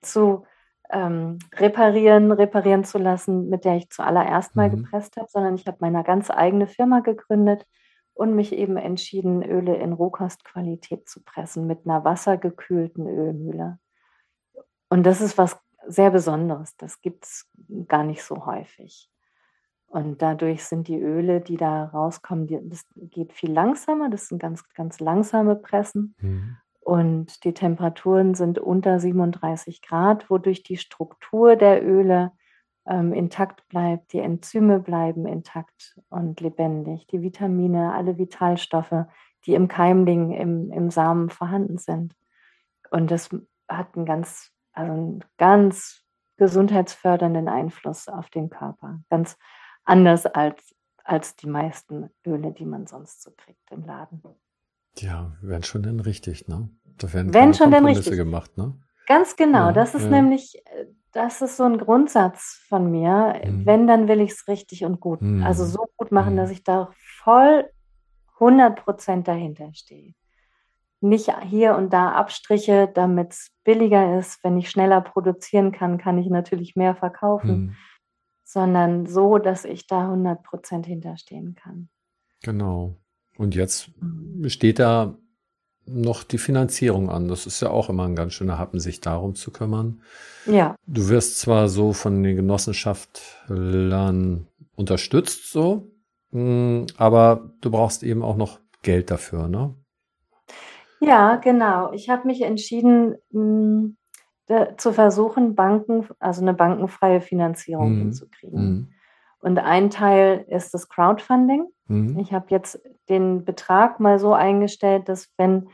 zu ähm, reparieren, reparieren zu lassen, mit der ich zuallererst mal mhm. gepresst habe, sondern ich habe meine ganz eigene Firma gegründet und mich eben entschieden, Öle in Rohkostqualität zu pressen mit einer wassergekühlten Ölmühle. Und das ist was sehr Besonderes. Das gibt es gar nicht so häufig. Und dadurch sind die Öle, die da rauskommen, die, das geht viel langsamer. Das sind ganz, ganz langsame Pressen. Mhm. Und die Temperaturen sind unter 37 Grad, wodurch die Struktur der Öle ähm, intakt bleibt, die Enzyme bleiben intakt und lebendig, die Vitamine, alle Vitalstoffe, die im Keimling, im, im Samen vorhanden sind. Und das hat einen ganz, also einen ganz gesundheitsfördernden Einfluss auf den Körper. Ganz anders als, als die meisten Öle, die man sonst so kriegt im Laden. Ja, werden schon denn richtig, ne? Da werden wenn schon denn richtig gemacht, ne? Ganz genau. Ja, das ist ja. nämlich, das ist so ein Grundsatz von mir. Mhm. Wenn, dann will ich es richtig und gut. Mhm. Also so gut machen, mhm. dass ich da voll 100 Prozent dahinter stehe. Nicht hier und da Abstriche, damit es billiger ist. Wenn ich schneller produzieren kann, kann ich natürlich mehr verkaufen. Mhm sondern so, dass ich da 100 Prozent hinterstehen kann. Genau. Und jetzt mhm. steht da noch die Finanzierung an. Das ist ja auch immer ein ganz schöner Happen, sich darum zu kümmern. Ja. Du wirst zwar so von den Genossenschaftlern unterstützt, so, mm, aber du brauchst eben auch noch Geld dafür, ne? Ja, genau. Ich habe mich entschieden, mm, zu versuchen, Banken, also eine bankenfreie Finanzierung mhm. hinzukriegen. Mhm. Und ein Teil ist das Crowdfunding. Mhm. Ich habe jetzt den Betrag mal so eingestellt, dass wenn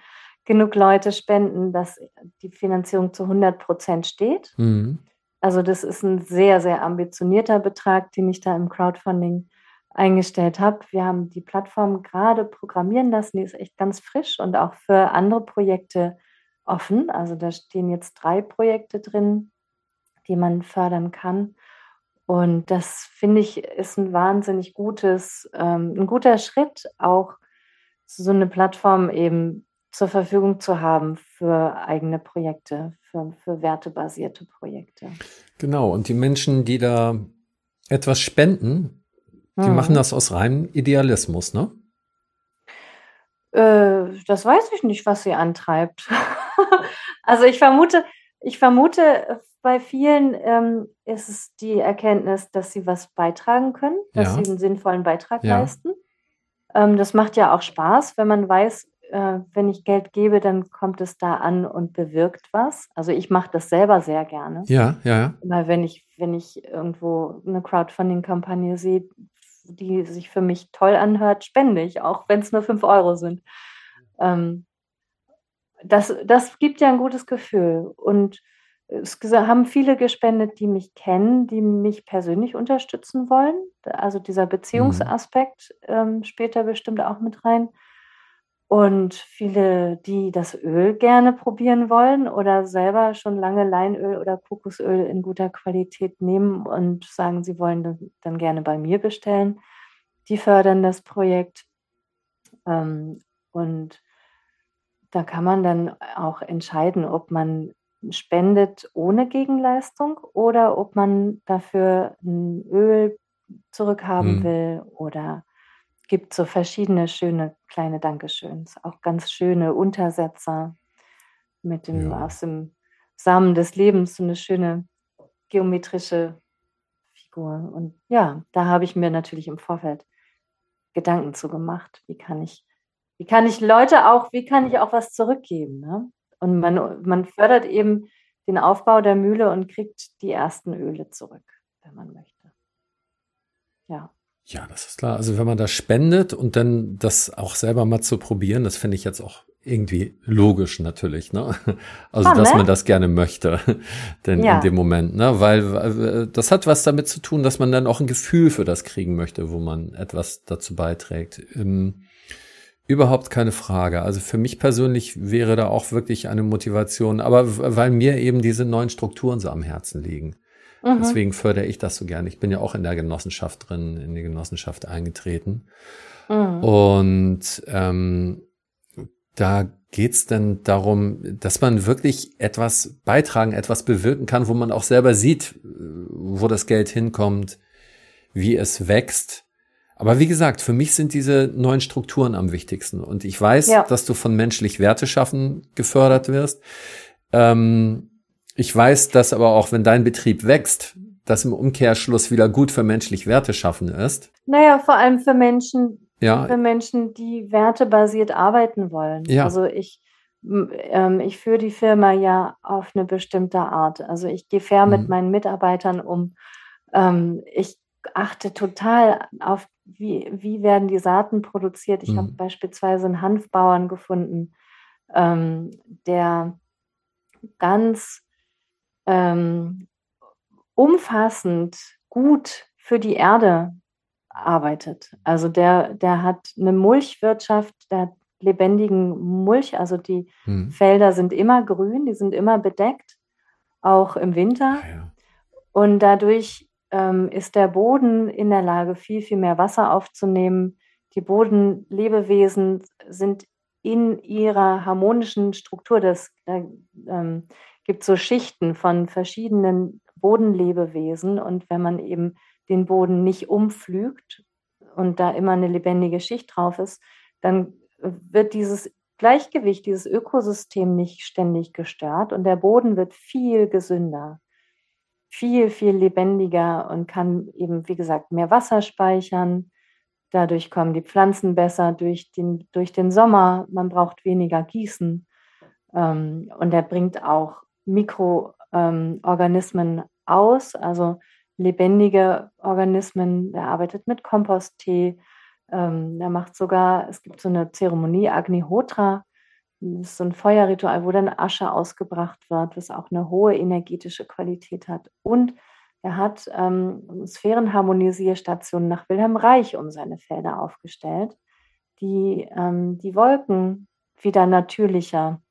genug Leute spenden, dass die Finanzierung zu 100 Prozent steht. Mhm. Also das ist ein sehr, sehr ambitionierter Betrag, den ich da im Crowdfunding eingestellt habe. Wir haben die Plattform gerade programmieren lassen, die ist echt ganz frisch und auch für andere Projekte offen. Also da stehen jetzt drei Projekte drin, die man fördern kann. Und das finde ich ist ein wahnsinnig gutes, ähm, ein guter Schritt, auch so eine Plattform eben zur Verfügung zu haben für eigene Projekte, für, für wertebasierte Projekte. Genau, und die Menschen, die da etwas spenden, die hm. machen das aus reinem Idealismus, ne? Äh, das weiß ich nicht, was sie antreibt. also ich vermute, ich vermute, bei vielen ähm, ist es die Erkenntnis, dass sie was beitragen können, dass ja. sie einen sinnvollen Beitrag ja. leisten. Ähm, das macht ja auch Spaß, wenn man weiß, äh, wenn ich Geld gebe, dann kommt es da an und bewirkt was. Also ich mache das selber sehr gerne. Ja, ja, ja. Weil wenn ich, wenn ich irgendwo eine Crowdfunding-Kampagne sehe, die sich für mich toll anhört, spende ich, auch wenn es nur 5 Euro sind. Ähm, das, das gibt ja ein gutes Gefühl. Und es haben viele gespendet, die mich kennen, die mich persönlich unterstützen wollen. Also dieser Beziehungsaspekt mhm. ähm, spielt da bestimmt auch mit rein. Und viele, die das Öl gerne probieren wollen oder selber schon lange Leinöl oder Kokosöl in guter Qualität nehmen und sagen, sie wollen dann gerne bei mir bestellen, die fördern das Projekt. Ähm, und da kann man dann auch entscheiden, ob man spendet ohne Gegenleistung oder ob man dafür ein Öl zurückhaben mhm. will oder gibt so verschiedene schöne kleine Dankeschöns, auch ganz schöne Untersetzer mit dem ja. aus dem Samen des Lebens, so eine schöne geometrische Figur. Und ja, da habe ich mir natürlich im Vorfeld Gedanken zu gemacht. Wie kann ich, wie kann ich Leute auch, wie kann ich auch was zurückgeben? Ne? Und man, man fördert eben den Aufbau der Mühle und kriegt die ersten Öle zurück, wenn man möchte. Ja. Ja, das ist klar. Also wenn man das spendet und dann das auch selber mal zu probieren, das finde ich jetzt auch irgendwie logisch natürlich, ne? Also, dass ne? man das gerne möchte, denn ja. in dem Moment, ne? Weil das hat was damit zu tun, dass man dann auch ein Gefühl für das kriegen möchte, wo man etwas dazu beiträgt. Ähm, überhaupt keine Frage. Also für mich persönlich wäre da auch wirklich eine Motivation, aber weil mir eben diese neuen Strukturen so am Herzen liegen. Mhm. Deswegen fördere ich das so gern. Ich bin ja auch in der Genossenschaft drin, in die Genossenschaft eingetreten. Mhm. Und ähm, da geht's dann darum, dass man wirklich etwas beitragen, etwas bewirken kann, wo man auch selber sieht, wo das Geld hinkommt, wie es wächst. Aber wie gesagt, für mich sind diese neuen Strukturen am wichtigsten. Und ich weiß, ja. dass du von menschlich Werte schaffen gefördert wirst. Ähm, ich weiß, dass aber auch, wenn dein Betrieb wächst, das im Umkehrschluss wieder gut für menschlich Werte schaffen ist. Naja, vor allem für Menschen, ja. für Menschen, die wertebasiert arbeiten wollen. Ja. Also ich, ähm, ich führe die Firma ja auf eine bestimmte Art. Also ich gehe fair mhm. mit meinen Mitarbeitern um. Ähm, ich achte total auf, wie, wie werden die Saaten produziert. Ich mhm. habe beispielsweise einen Hanfbauern gefunden, ähm, der ganz ähm, umfassend gut für die Erde arbeitet. Also der, der hat eine Mulchwirtschaft, der hat lebendigen Mulch, also die hm. Felder sind immer grün, die sind immer bedeckt, auch im Winter. Ah, ja. Und dadurch ähm, ist der Boden in der Lage, viel, viel mehr Wasser aufzunehmen. Die Bodenlebewesen sind in ihrer harmonischen Struktur, das da, ähm, gibt so Schichten von verschiedenen Bodenlebewesen. Und wenn man eben den Boden nicht umpflügt und da immer eine lebendige Schicht drauf ist, dann wird dieses Gleichgewicht, dieses Ökosystem nicht ständig gestört und der Boden wird viel gesünder, viel, viel lebendiger und kann eben, wie gesagt, mehr Wasser speichern. Dadurch kommen die Pflanzen besser durch den, durch den Sommer. Man braucht weniger Gießen. Ähm, und er bringt auch Mikroorganismen ähm, aus, also lebendige Organismen. Er arbeitet mit Komposttee. Ähm, er macht sogar, es gibt so eine Zeremonie, Agnihotra, das ist so ein Feuerritual, wo dann Asche ausgebracht wird, was auch eine hohe energetische Qualität hat. Und er hat ähm, Sphärenharmonisierstationen nach Wilhelm Reich um seine Felder aufgestellt, die ähm, die Wolken wieder natürlicher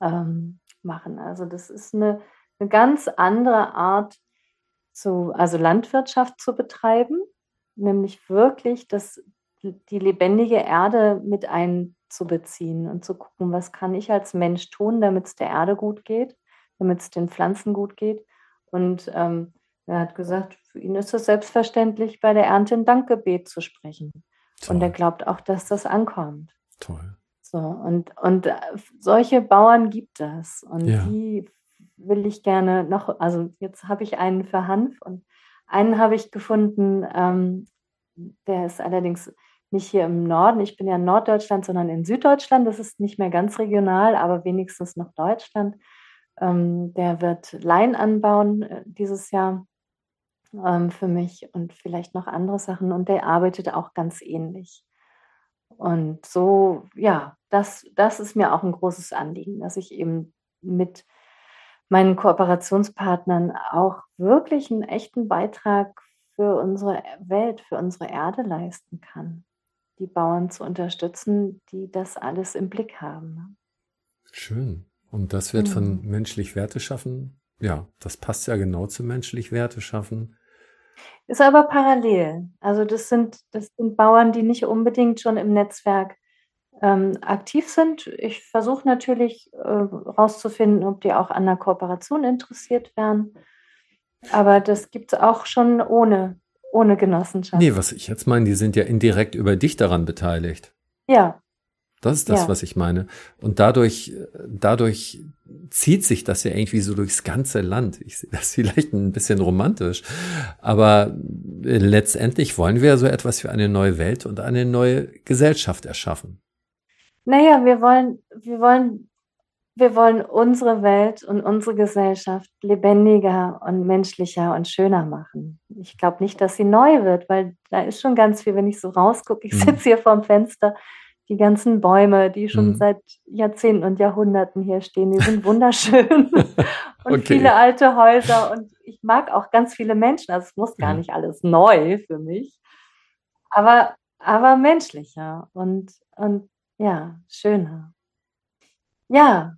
ähm, machen. Also das ist eine, eine ganz andere Art, zu, also Landwirtschaft zu betreiben, nämlich wirklich das, die lebendige Erde mit einzubeziehen und zu gucken, was kann ich als Mensch tun, damit es der Erde gut geht, damit es den Pflanzen gut geht. Und ähm, er hat gesagt, für ihn ist es selbstverständlich, bei der Ernte ein Dankgebet zu sprechen. Toll. Und er glaubt auch, dass das ankommt. Toll. So, und, und äh, solche Bauern gibt es. Und ja. die will ich gerne noch, also jetzt habe ich einen für Hanf und einen habe ich gefunden, ähm, der ist allerdings nicht hier im Norden, ich bin ja in Norddeutschland, sondern in Süddeutschland. Das ist nicht mehr ganz regional, aber wenigstens noch Deutschland. Ähm, der wird Lein anbauen äh, dieses Jahr ähm, für mich und vielleicht noch andere Sachen. Und der arbeitet auch ganz ähnlich. Und so, ja, das, das ist mir auch ein großes Anliegen, dass ich eben mit meinen Kooperationspartnern auch wirklich einen echten Beitrag für unsere Welt, für unsere Erde leisten kann. Die Bauern zu unterstützen, die das alles im Blick haben. Ne? Schön. Und das wird von mhm. menschlich Werte schaffen. Ja, das passt ja genau zu menschlich Werte schaffen. Ist aber parallel. Also das sind, das sind Bauern, die nicht unbedingt schon im Netzwerk ähm, aktiv sind. Ich versuche natürlich herauszufinden, äh, ob die auch an der Kooperation interessiert wären. Aber das gibt es auch schon ohne, ohne Genossenschaft. Nee, was ich jetzt meine, die sind ja indirekt über dich daran beteiligt. Ja, das ist das, ja. was ich meine. Und dadurch, dadurch zieht sich das ja irgendwie so durchs ganze Land. Ich sehe das vielleicht ein bisschen romantisch, aber letztendlich wollen wir so etwas für eine neue Welt und eine neue Gesellschaft erschaffen. Naja, wir wollen, wir wollen, wir wollen unsere Welt und unsere Gesellschaft lebendiger und menschlicher und schöner machen. Ich glaube nicht, dass sie neu wird, weil da ist schon ganz viel, wenn ich so rausgucke. Ich mhm. sitze hier vorm Fenster die ganzen Bäume, die schon mhm. seit Jahrzehnten und Jahrhunderten hier stehen, die sind wunderschön. und okay. viele alte Häuser. Und ich mag auch ganz viele Menschen. Also es muss gar mhm. nicht alles neu für mich. Aber, aber menschlicher und, und ja, schöner. Ja,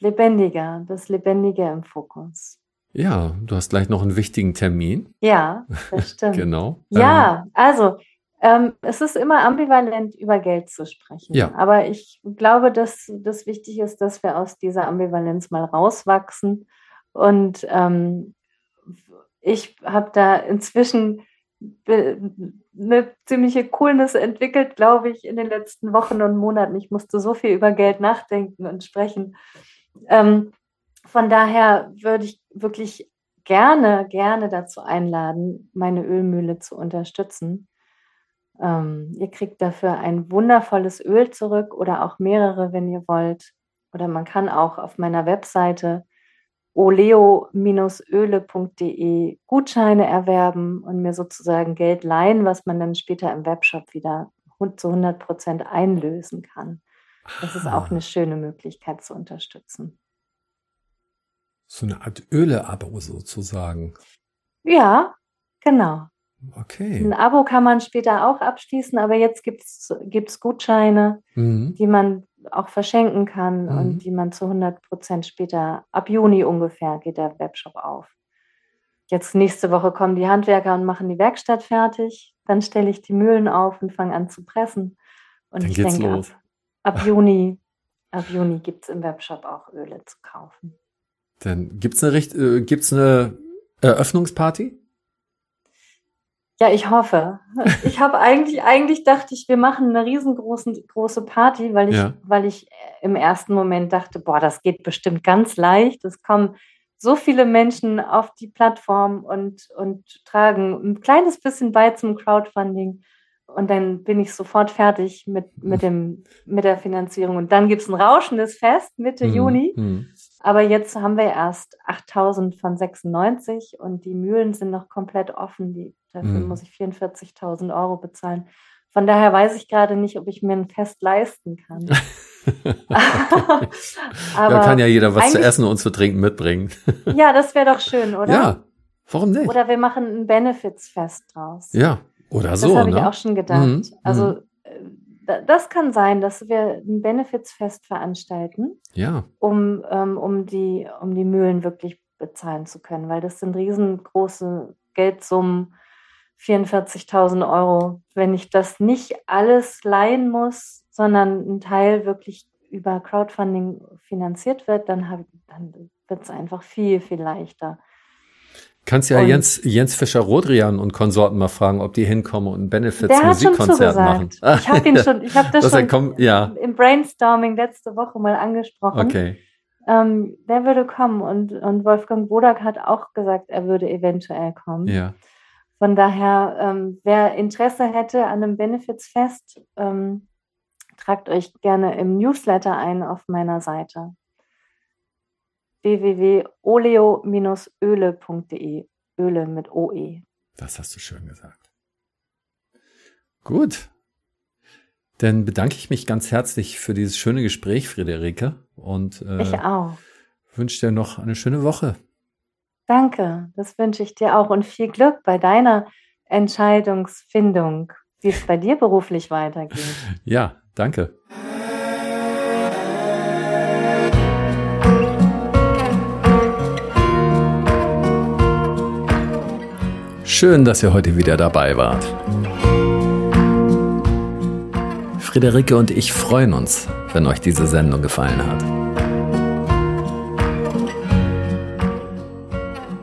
lebendiger, das Lebendige im Fokus. Ja, du hast gleich noch einen wichtigen Termin. Ja, das stimmt. genau. Ja, ähm, also ähm, es ist immer ambivalent, über Geld zu sprechen. Ja. Aber ich glaube, dass das wichtig ist, dass wir aus dieser Ambivalenz mal rauswachsen. Und ähm, ich habe da inzwischen eine ziemliche Coolness entwickelt, glaube ich, in den letzten Wochen und Monaten. Ich musste so viel über Geld nachdenken und sprechen. Ähm, von daher würde ich wirklich gerne, gerne dazu einladen, meine Ölmühle zu unterstützen. Ähm, ihr kriegt dafür ein wundervolles Öl zurück oder auch mehrere, wenn ihr wollt. Oder man kann auch auf meiner Webseite oleo-öle.de Gutscheine erwerben und mir sozusagen Geld leihen, was man dann später im Webshop wieder zu 100 Prozent einlösen kann. Das ist auch eine schöne Möglichkeit zu unterstützen. So eine Art Öle-Abo sozusagen. Ja, genau. Okay. Ein Abo kann man später auch abschließen, aber jetzt gibt es Gutscheine, mhm. die man auch verschenken kann mhm. und die man zu 100 Prozent später, ab Juni ungefähr, geht der Webshop auf. Jetzt nächste Woche kommen die Handwerker und machen die Werkstatt fertig. Dann stelle ich die Mühlen auf und fange an zu pressen. Und Dann ich geht's denke, los. Ab, ab Juni, ab Juni gibt es im Webshop auch Öle zu kaufen. Dann gibt es eine, äh, gibt's eine Eröffnungsparty? Ja, ich hoffe. Ich habe eigentlich, eigentlich dachte ich, wir machen eine riesengroße große Party, weil ich, ja. weil ich im ersten Moment dachte, boah, das geht bestimmt ganz leicht. Es kommen so viele Menschen auf die Plattform und, und tragen ein kleines bisschen bei zum Crowdfunding. Und dann bin ich sofort fertig mit, mit, dem, mit der Finanzierung. Und dann gibt es ein rauschendes Fest Mitte mhm. Juni. Mhm. Aber jetzt haben wir erst 8000 von 96 und die Mühlen sind noch komplett offen. Die, dafür mhm. muss ich 44.000 Euro bezahlen. Von daher weiß ich gerade nicht, ob ich mir ein Fest leisten kann. Aber da kann ja jeder was zu essen und zu trinken mitbringen. ja, das wäre doch schön, oder? Ja, warum nicht? Oder wir machen ein Benefits-Fest draus. Ja, oder so. Das habe ne? ich auch schon gedacht. Mhm. Also mhm das kann sein, dass wir ein Benefizfest veranstalten, ja. um, ähm, um, die, um die Mühlen wirklich bezahlen zu können, weil das sind riesengroße Geldsummen, 44.000 Euro. Wenn ich das nicht alles leihen muss, sondern ein Teil wirklich über Crowdfunding finanziert wird, dann, dann wird es einfach viel, viel leichter. Kannst ja Jens, Jens Fischer-Rodrian und Konsorten mal fragen, ob die hinkommen und ein Benefits-Musikkonzert machen. Ich habe ihn schon, ich habe das, schon kommt, ja. im Brainstorming letzte Woche mal angesprochen. Okay. Ähm, der würde kommen und, und Wolfgang Bodak hat auch gesagt, er würde eventuell kommen. Ja. Von daher, ähm, wer Interesse hätte an einem Benefits-Fest, ähm, tragt euch gerne im Newsletter ein auf meiner Seite www.oleo-öle.de. Öle mit OE. Das hast du schön gesagt. Gut. Dann bedanke ich mich ganz herzlich für dieses schöne Gespräch, Friederike. Und äh, ich auch. wünsche dir noch eine schöne Woche. Danke, das wünsche ich dir auch und viel Glück bei deiner Entscheidungsfindung, wie es bei dir beruflich weitergeht. Ja, danke. Schön, dass ihr heute wieder dabei wart. Friederike und ich freuen uns, wenn euch diese Sendung gefallen hat.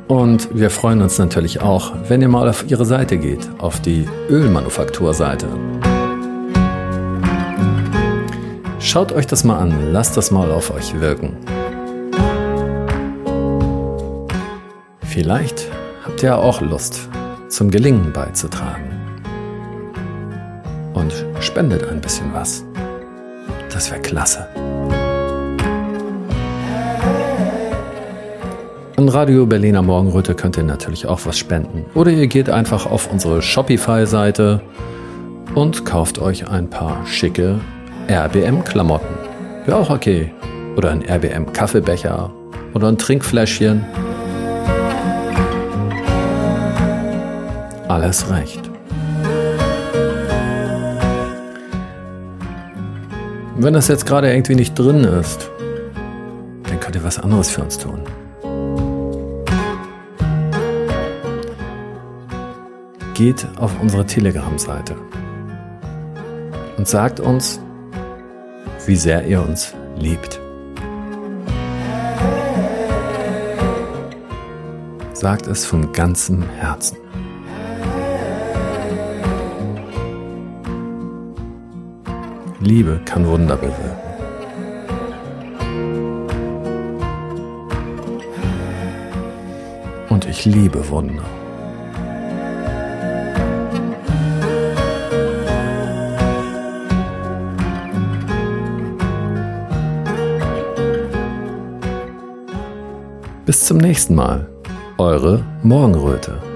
Und wir freuen uns natürlich auch, wenn ihr mal auf ihre Seite geht, auf die Ölmanufakturseite. Schaut euch das mal an, lasst das mal auf euch wirken. Vielleicht habt ihr auch Lust, zum Gelingen beizutragen. Und spendet ein bisschen was. Das wäre klasse. An Radio Berliner Morgenröte könnt ihr natürlich auch was spenden. Oder ihr geht einfach auf unsere Shopify-Seite und kauft euch ein paar schicke RBM-Klamotten. Wäre auch okay. Oder ein RBM-Kaffeebecher oder ein Trinkfläschchen alles recht. Wenn das jetzt gerade irgendwie nicht drin ist, dann könnt ihr was anderes für uns tun. Geht auf unsere Telegram-Seite und sagt uns, wie sehr ihr uns liebt. Sagt es von ganzem Herzen. Liebe kann Wunder bewirken. Und ich liebe Wunder. Bis zum nächsten Mal. Eure Morgenröte.